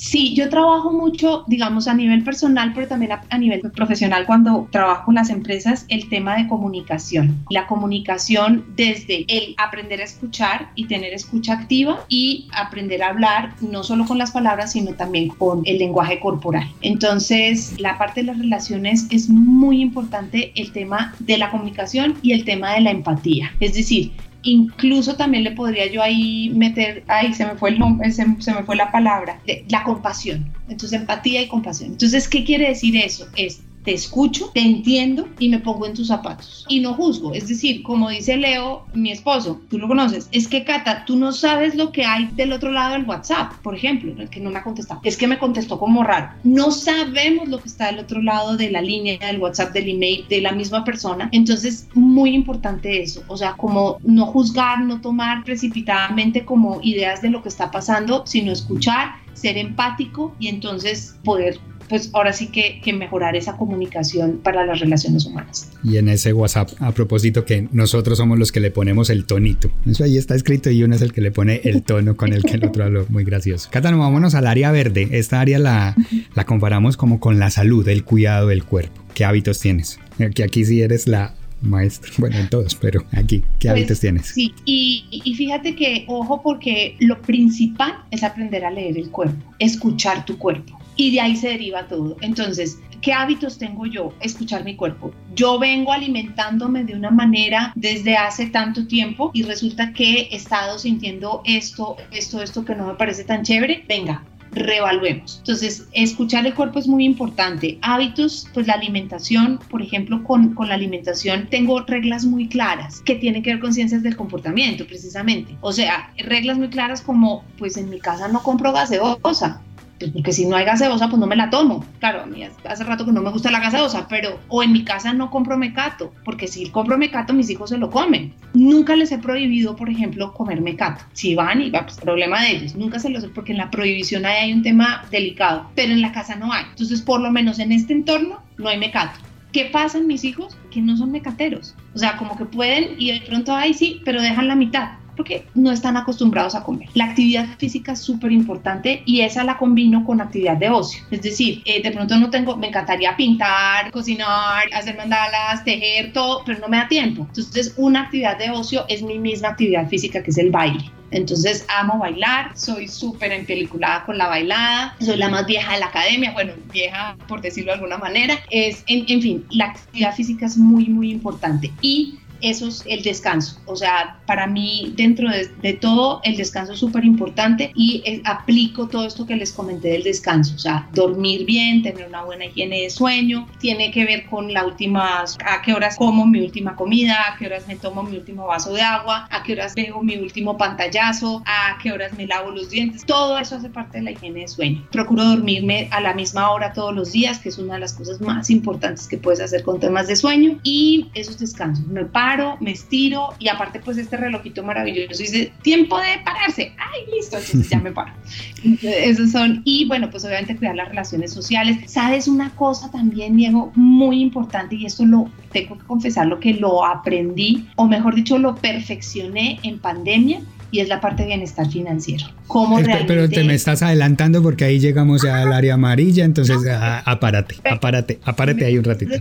Sí, yo trabajo mucho, digamos, a nivel personal, pero también a, nivel profesional cuando trabajo con las empresas, el tema de comunicación. La comunicación desde el aprender a escuchar y tener escucha activa y aprender a hablar no solo con las palabras, sino también con el lenguaje corporal. Entonces, la parte de las relaciones es muy importante el tema de la comunicación y el tema de la empatía. Es decir, incluso también le podría yo ahí meter, ahí se me fue el nombre, se, se me fue la palabra, la compasión. Entonces, empatía y compasión. Entonces, ¿qué quiere decir eso? Es te escucho, te entiendo y me pongo en tus zapatos. Y no juzgo. Es decir, como dice Leo, mi esposo, tú lo conoces, es que Cata, tú no sabes lo que hay del otro lado del WhatsApp, por ejemplo, que no me ha contestado. Es que me contestó como raro. No sabemos lo que está del otro lado de la línea, del WhatsApp, del email, de la misma persona. Entonces, muy importante eso. O sea, como no juzgar, no tomar precipitadamente como ideas de lo que está pasando, sino escuchar, ser empático y entonces poder pues ahora sí que, que, mejorar esa comunicación para las relaciones humanas. Y en ese WhatsApp, a propósito que nosotros somos los que le ponemos el tonito. Eso ahí está escrito y uno es el que le pone el tono con el que el otro habló. Muy gracioso. Cátano, vámonos al área verde. Esta área la, la comparamos como con la salud, el cuidado del cuerpo. ¿Qué hábitos tienes? Que aquí sí eres la maestra, *laughs* bueno, en todos, pero aquí, ¿qué pues, hábitos tienes? Sí, y, y, fíjate que, ojo, porque lo principal es aprender a leer el cuerpo, escuchar tu cuerpo y de ahí se deriva todo. Entonces, ¿qué hábitos tengo yo? Escuchar mi cuerpo. Yo vengo alimentándome de una manera desde hace tanto tiempo y resulta que he estado sintiendo esto, esto, esto que no me parece tan chévere. Venga, revaluemos. Entonces, escuchar el cuerpo es muy importante. Hábitos, pues la alimentación, por ejemplo, con, con la alimentación tengo reglas muy claras que tienen que ver con ciencias del comportamiento, precisamente. O sea, reglas muy claras como, pues en mi casa no compro gaseosa, pues porque si no hay gaseosa, pues no me la tomo. Claro, a mí hace rato que no me gusta la gaseosa, pero o en mi casa no compro mecato, porque si compro mecato, mis hijos se lo comen. Nunca les he prohibido, por ejemplo, comer mecato. Si van y va, pues problema de ellos. Nunca se los porque en la prohibición hay un tema delicado, pero en la casa no hay. Entonces, por lo menos en este entorno, no hay mecato. ¿Qué pasa en mis hijos? Que no son mecateros. O sea, como que pueden y de pronto, ay, sí, pero dejan la mitad porque no están acostumbrados a comer. La actividad física es súper importante y esa la combino con actividad de ocio. Es decir, eh, de pronto no tengo, me encantaría pintar, cocinar, hacer mandalas, tejer, todo, pero no me da tiempo. Entonces, una actividad de ocio es mi misma actividad física, que es el baile. Entonces amo bailar, soy súper empeliculada con la bailada, soy la más vieja de la academia, bueno, vieja por decirlo de alguna manera. Es, en, en fin, la actividad física es muy, muy importante. Y eso es el descanso. O sea, para mí, dentro de, todo, el descanso es súper importante y eh, aplico todo esto que les comenté del descanso. O sea, dormir bien, tener una buena higiene de sueño, tiene que ver con la última, a qué horas como mi última comida, a qué horas me tomo mi último vaso de agua, a qué horas veo mi último pantallazo, a qué horas me lavo los dientes. Todo eso hace parte de la higiene de sueño. Procuro dormirme a la misma hora todos los días, que es una de las cosas más importantes que puedes hacer con temas de sueño. Y esos descansos. Me paro me estiro y aparte pues este relojito maravilloso dice tiempo de pararse. Ay, listo, entonces ya me paro. *laughs* Esos son, y bueno, pues obviamente cuidar las relaciones sociales. ¿Sabes una cosa también, Diego, muy importante y esto lo tengo que confesar, lo que lo aprendí, o mejor dicho, lo perfeccioné en pandemia? y es la parte de bienestar financiero. ¿Cómo Pero te me estás adelantando porque ahí llegamos ya al área amarilla, entonces ah, apárate, apárate, apárate ahí un ratito.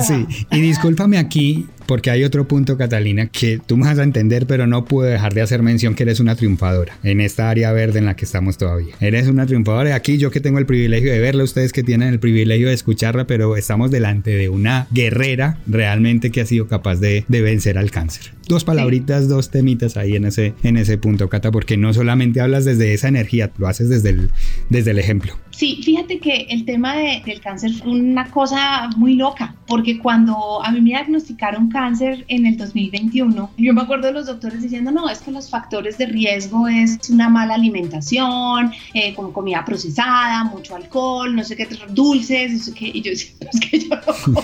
sí, y discúlpame aquí porque hay otro punto, Catalina, que tú me vas a entender, pero no puedo dejar de hacer mención que eres una triunfadora en esta área verde en la que estamos todavía. Eres una triunfadora y aquí yo que tengo el privilegio de verla, ustedes que tienen el privilegio de escucharla, pero estamos delante de una guerrera realmente que ha sido capaz de, de vencer al cáncer. Dos palabritas, dos temitas ahí en ese, en ese punto, Cata, porque no solamente hablas desde esa energía, lo haces desde el, desde el ejemplo. Sí, fíjate que el tema del cáncer fue una cosa muy loca, porque cuando a mí me diagnosticaron cáncer en el 2021, yo me acuerdo de los doctores diciendo, no, es que los factores de riesgo es una mala alimentación, eh, como comida procesada, mucho alcohol, no sé qué, dulces, no sé qué, y yo decía, es que yo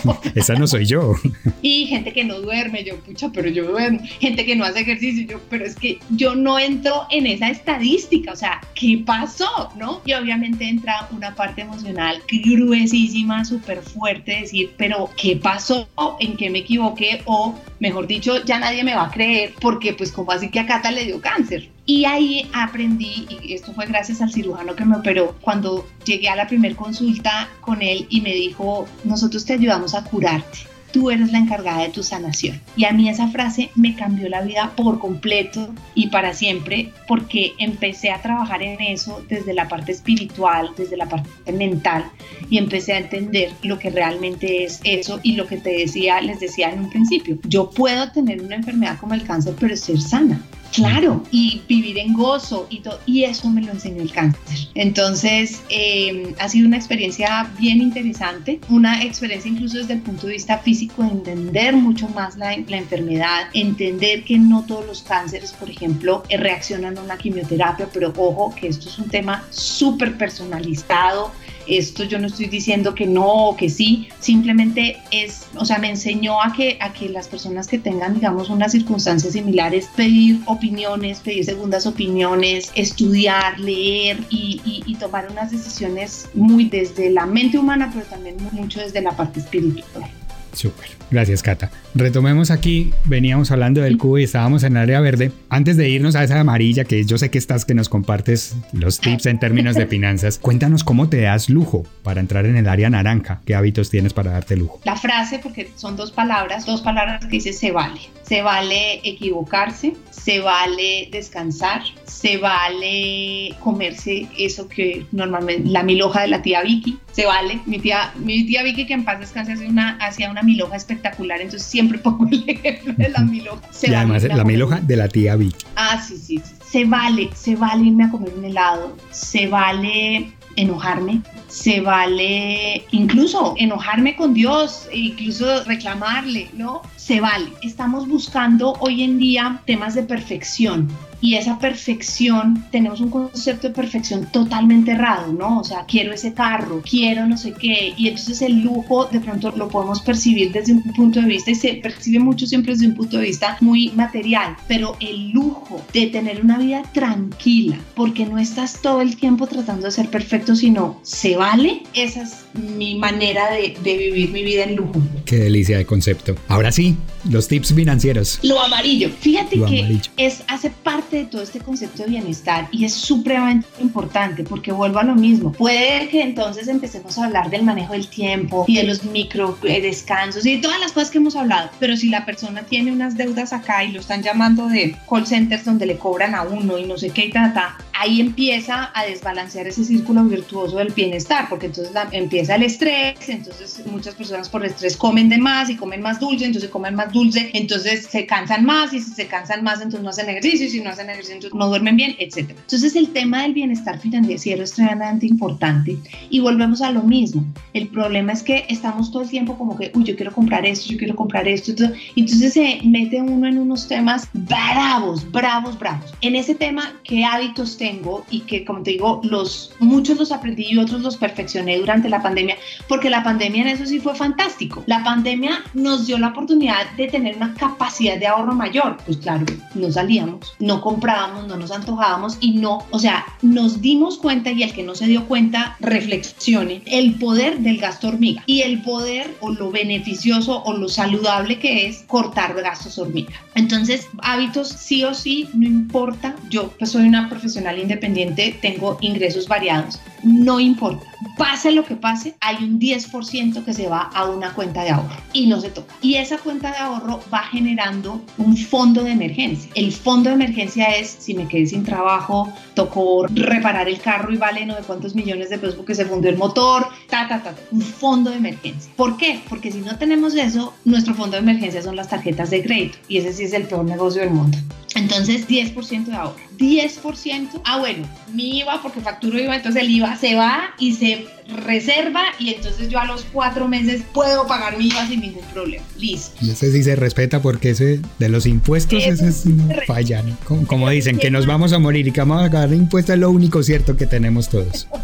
no *laughs* Esa no soy yo. *laughs* Y gente que no duerme, yo, pucha, pero yo duermo. Gente que no hace ejercicio, yo, pero es que yo no entro en esa estadística, o sea, ¿qué pasó? ¿No? Y obviamente entra una parte emocional gruesísima, súper fuerte, decir, pero ¿qué pasó? ¿En qué me equivoqué? O, mejor dicho, ya nadie me va a creer porque pues como así que a Cata le dio cáncer. Y ahí aprendí, y esto fue gracias al cirujano que me operó, cuando llegué a la primera consulta con él y me dijo, nosotros te ayudamos a curarte tú eres la encargada de tu sanación. Y a mí esa frase me cambió la vida por completo y para siempre porque empecé a trabajar en eso desde la parte espiritual, desde la parte mental y empecé a entender lo que realmente es eso y lo que te decía, les decía en un principio. Yo puedo tener una enfermedad como el cáncer, pero ser sana. Claro, y vivir en gozo y todo, y eso me lo enseñó el cáncer. Entonces, em, ha sido una experiencia bien interesante, una experiencia incluso desde el punto de vista físico de entender mucho más la, la enfermedad, entender que no todos los cánceres, por ejemplo, eh, reaccionan a una quimioterapia, pero ojo que esto es un tema súper personalizado esto yo no estoy diciendo que no o que sí, simplemente es, o sea, me enseñó a que, a que las personas que tengan, digamos, unas circunstancias similares, pedir opiniones, pedir segundas opiniones, estudiar, leer y, y tomar unas decisiones muy desde la mente humana, pero también mucho desde la parte espiritual. Súper. Gracias, Cata. Retomemos aquí, veníamos hablando del cubo y estábamos en el área verde. Antes de irnos a esa amarilla, que yo sé que estás, que nos compartes los tips en términos de finanzas, cuéntanos cómo te das lujo para entrar en el área naranja. ¿Qué hábitos tienes para darte lujo? La frase, porque son dos palabras, dos palabras que dice se vale. Se vale equivocarse, se vale descansar, se vale comerse eso que normalmente, la miloja de la tía Vicky, se vale. Mi tía, mi tía Vicky, que en paz descanse, hacía una, hacía una miloja espectacular, entonces siempre *laughs* pongo el ejemplo de la miloja. y además la miloja de la tía Vicky. Ah, sí, sí, sí. Se vale, se vale irme a comer un helado, se vale enojarme, se vale incluso enojarme con Dios, e incluso reclamarle, ¿no? Se vale. Estamos buscando hoy en día temas de perfección y esa perfección, tenemos un concepto de perfección totalmente errado, ¿no? O sea, quiero ese carro, quiero no sé qué, y entonces el lujo de pronto lo podemos percibir desde un punto de vista y se percibe mucho siempre desde un punto de vista muy material, pero el lujo de tener una vida tranquila, porque no estás todo el tiempo tratando de ser perfecto, sino se vale, esa es mi manera de, de vivir mi vida en lujo. Qué delicia de concepto. Ahora sí, los tips financieros. Lo amarillo. Fíjate que es hace parte de todo este concepto de bienestar y es supremamente importante porque vuelvo a lo mismo. Puede que entonces empecemos a hablar del manejo del tiempo y de los micro eh, descansos y todas las cosas que hemos hablado, pero si la persona tiene unas deudas acá y lo están llamando de call centers donde le cobran a uno y no sé qué y ta, ahí empieza a desbalancear ese círculo virtuoso del bienestar porque entonces empieza el estrés, entonces muchas personas por estrés comen de más y comen más dulce, entonces comen más dulce, entonces se cansan más y si se cansan más entonces no hacen ejercicio y si no hacen ejercicio no duermen bien, etc. Entonces el tema del bienestar financiero es extremadamente importante y volvemos a lo mismo. El problema es que estamos todo el tiempo como que, uy, yo quiero comprar esto, yo quiero comprar esto, entonces se mete uno en unos temas bravos, bravos, bravos. En ese tema, ¿qué hábitos tengo? Y que, como te digo, los, muchos los aprendí y otros los perfeccioné durante la pandemia, porque la pandemia en eso sí fue fantástico. La pandemia nos dio la oportunidad de tener una capacidad de ahorro mayor. Pues claro, no salíamos, no comprábamos, no nos antojábamos y no, o sea, nos dimos cuenta y el que no se dio cuenta, reflexione el poder del gasto hormiga y el poder o lo beneficioso o lo saludable que es cortar gastos hormiga. Entonces, hábitos sí o sí, no importa. Yo pues soy una profesional independiente, tengo ingresos variados, no importa. Pase lo que pase, hay un 10% que se va a una cuenta de ahorro y no se toca. Y esa cuenta de ahorro va generando un fondo de emergencia. El fondo de emergencia es si me quedé sin trabajo, tocó reparar el carro y vale no de cuántos millones de pesos porque se fundió el motor, ta, ta, ta, un fondo de emergencia. ¿Por qué? Porque si no tenemos eso, nuestro fondo de emergencia son las tarjetas de crédito y ese sí es el peor negocio del mundo. Entonces, 10% de ahorro. 10%, ah bueno, mi IVA, porque facturo IVA, entonces el IVA se va y se reserva y entonces yo a los cuatro meses puedo pagar mi IVA sin ningún problema. Listo. No sé si se respeta porque ese de los impuestos ese, es no falla, Como, dicen, que nos vamos a morir y que vamos a pagar impuestos es lo único cierto que tenemos todos. *laughs*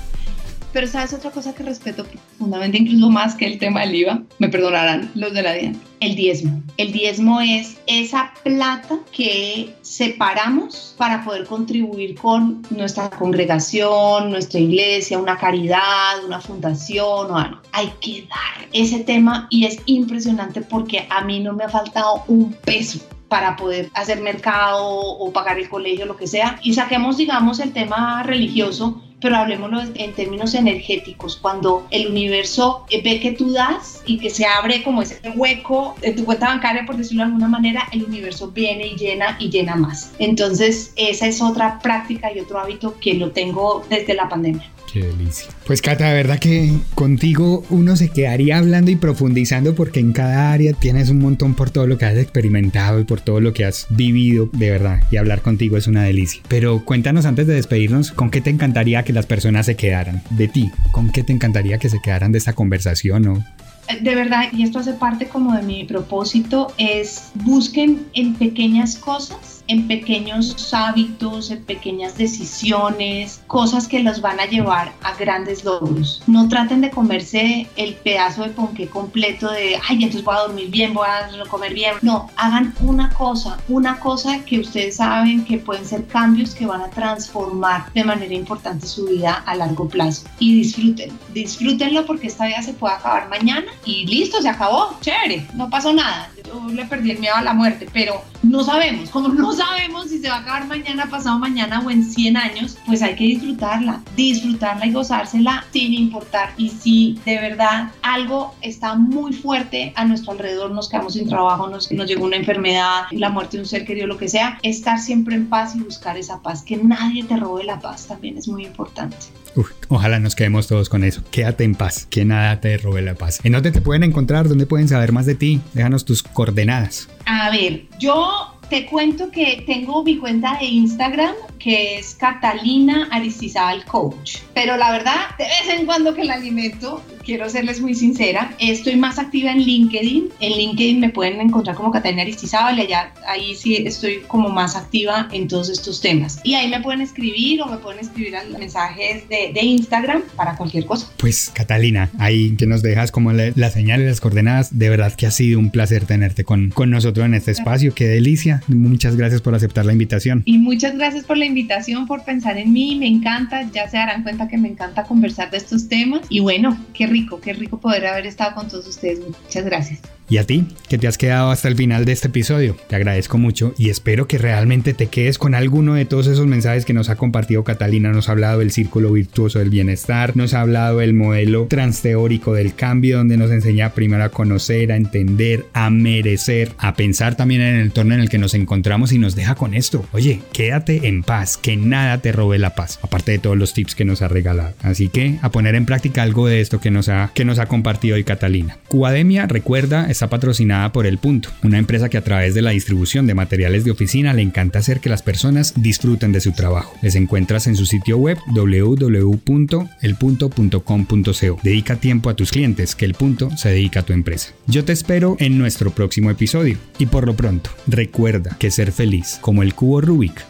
Pero sabes otra cosa que respeto profundamente, incluso más que el tema del IVA, me perdonarán los de la DIAN, el diezmo. El diezmo es esa plata que separamos para poder contribuir con nuestra congregación, nuestra iglesia, una caridad, una fundación o algo. Hay que dar ese tema y es impresionante porque a mí no me ha faltado un peso para poder hacer mercado o pagar el colegio, lo que sea. Y saquemos, digamos, el tema religioso pero hablemoslo en términos energéticos, cuando el universo ve que tú das y que se abre como ese hueco de tu cuenta bancaria, por decirlo de alguna manera, el universo viene y llena y llena más. Entonces, esa es otra práctica y otro hábito que lo tengo desde la pandemia. Qué delicia. Pues Cata, de verdad que contigo uno se quedaría hablando y profundizando porque en cada área tienes un montón por todo lo que has experimentado y por todo lo que has vivido, de verdad. Y hablar contigo es una delicia. Pero cuéntanos antes de despedirnos, ¿con qué te encantaría que las personas se quedaran de ti? ¿Con qué te encantaría que se quedaran de esta conversación o de verdad, y esto hace parte como de mi propósito, es busquen en pequeñas cosas en pequeños hábitos, en pequeñas decisiones, cosas que los van a llevar a grandes logros. No traten de comerse el pedazo de ponqué completo de, ay, entonces voy a dormir bien, voy a comer bien. No, hagan una cosa, una cosa que ustedes saben que pueden ser cambios que van a transformar de manera importante su vida a largo plazo. Y disfruten, disfrútenlo porque esta vida se puede acabar mañana y listo, se acabó, chévere, no pasó nada. Yo le perdí el miedo a la muerte, pero no sabemos, como no sabemos si se va a acabar mañana, pasado mañana o en 100 años, pues hay que disfrutarla, disfrutarla y gozársela sin importar. Y si de verdad algo está muy fuerte a nuestro alrededor, nos quedamos sin trabajo, nos, nos llegó una enfermedad, la muerte de un ser querido, lo que sea, estar siempre en paz y buscar esa paz, que nadie te robe la paz también es muy importante. ojalá nos quedemos todos con eso. Quédate en paz, que nada te robe la paz. ¿En dónde te pueden encontrar? ¿Dónde pueden saber más de ti? Déjanos tus coordenadas. A ver, yo te cuento que tengo mi cuenta de Instagram que es Catalina Aristizabal Coach. Pero la verdad, de vez en cuando que la alimento, quiero serles muy sincera, estoy más activa en LinkedIn. En LinkedIn me pueden encontrar como Catalina Aristizabal y allá ahí sí estoy como más activa en todos estos temas. Y ahí me pueden escribir o me pueden escribir a los mensajes de, de Instagram para cualquier cosa. Pues Catalina, ahí que nos dejas como la, señal y las coordenadas, de verdad que ha sido un placer tenerte con, con nosotros en este espacio. Qué delicia. Muchas gracias por aceptar la invitación. Y muchas gracias por la invitación, por pensar en mí, me encanta, ya se darán cuenta que me encanta conversar de estos temas y bueno, qué rico, qué rico poder haber estado con todos ustedes, muchas gracias. Y a ti, que te has quedado hasta el final de este episodio, te agradezco mucho y espero que realmente te quedes con alguno de todos esos mensajes que nos ha compartido Catalina. Nos ha hablado del círculo virtuoso del bienestar, nos ha hablado del modelo transteórico del cambio, donde nos enseña primero a conocer, a entender, a merecer, a pensar también en el entorno en el que nos encontramos y nos deja con esto. Oye, quédate en paz, que nada te robe la paz, aparte de todos los tips que nos ha regalado. Así que a poner en práctica algo de esto que nos ha, que nos ha compartido hoy Catalina. Cubademia, recuerda, está patrocinada por El Punto, una empresa que a través de la distribución de materiales de oficina le encanta hacer que las personas disfruten de su trabajo. Les encuentras en su sitio web www.elpunto.com.co. Dedica tiempo a tus clientes, que El Punto se dedica a tu empresa. Yo te espero en nuestro próximo episodio. Y por lo pronto, recuerda que ser feliz, como el cubo Rubik,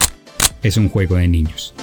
es un juego de niños.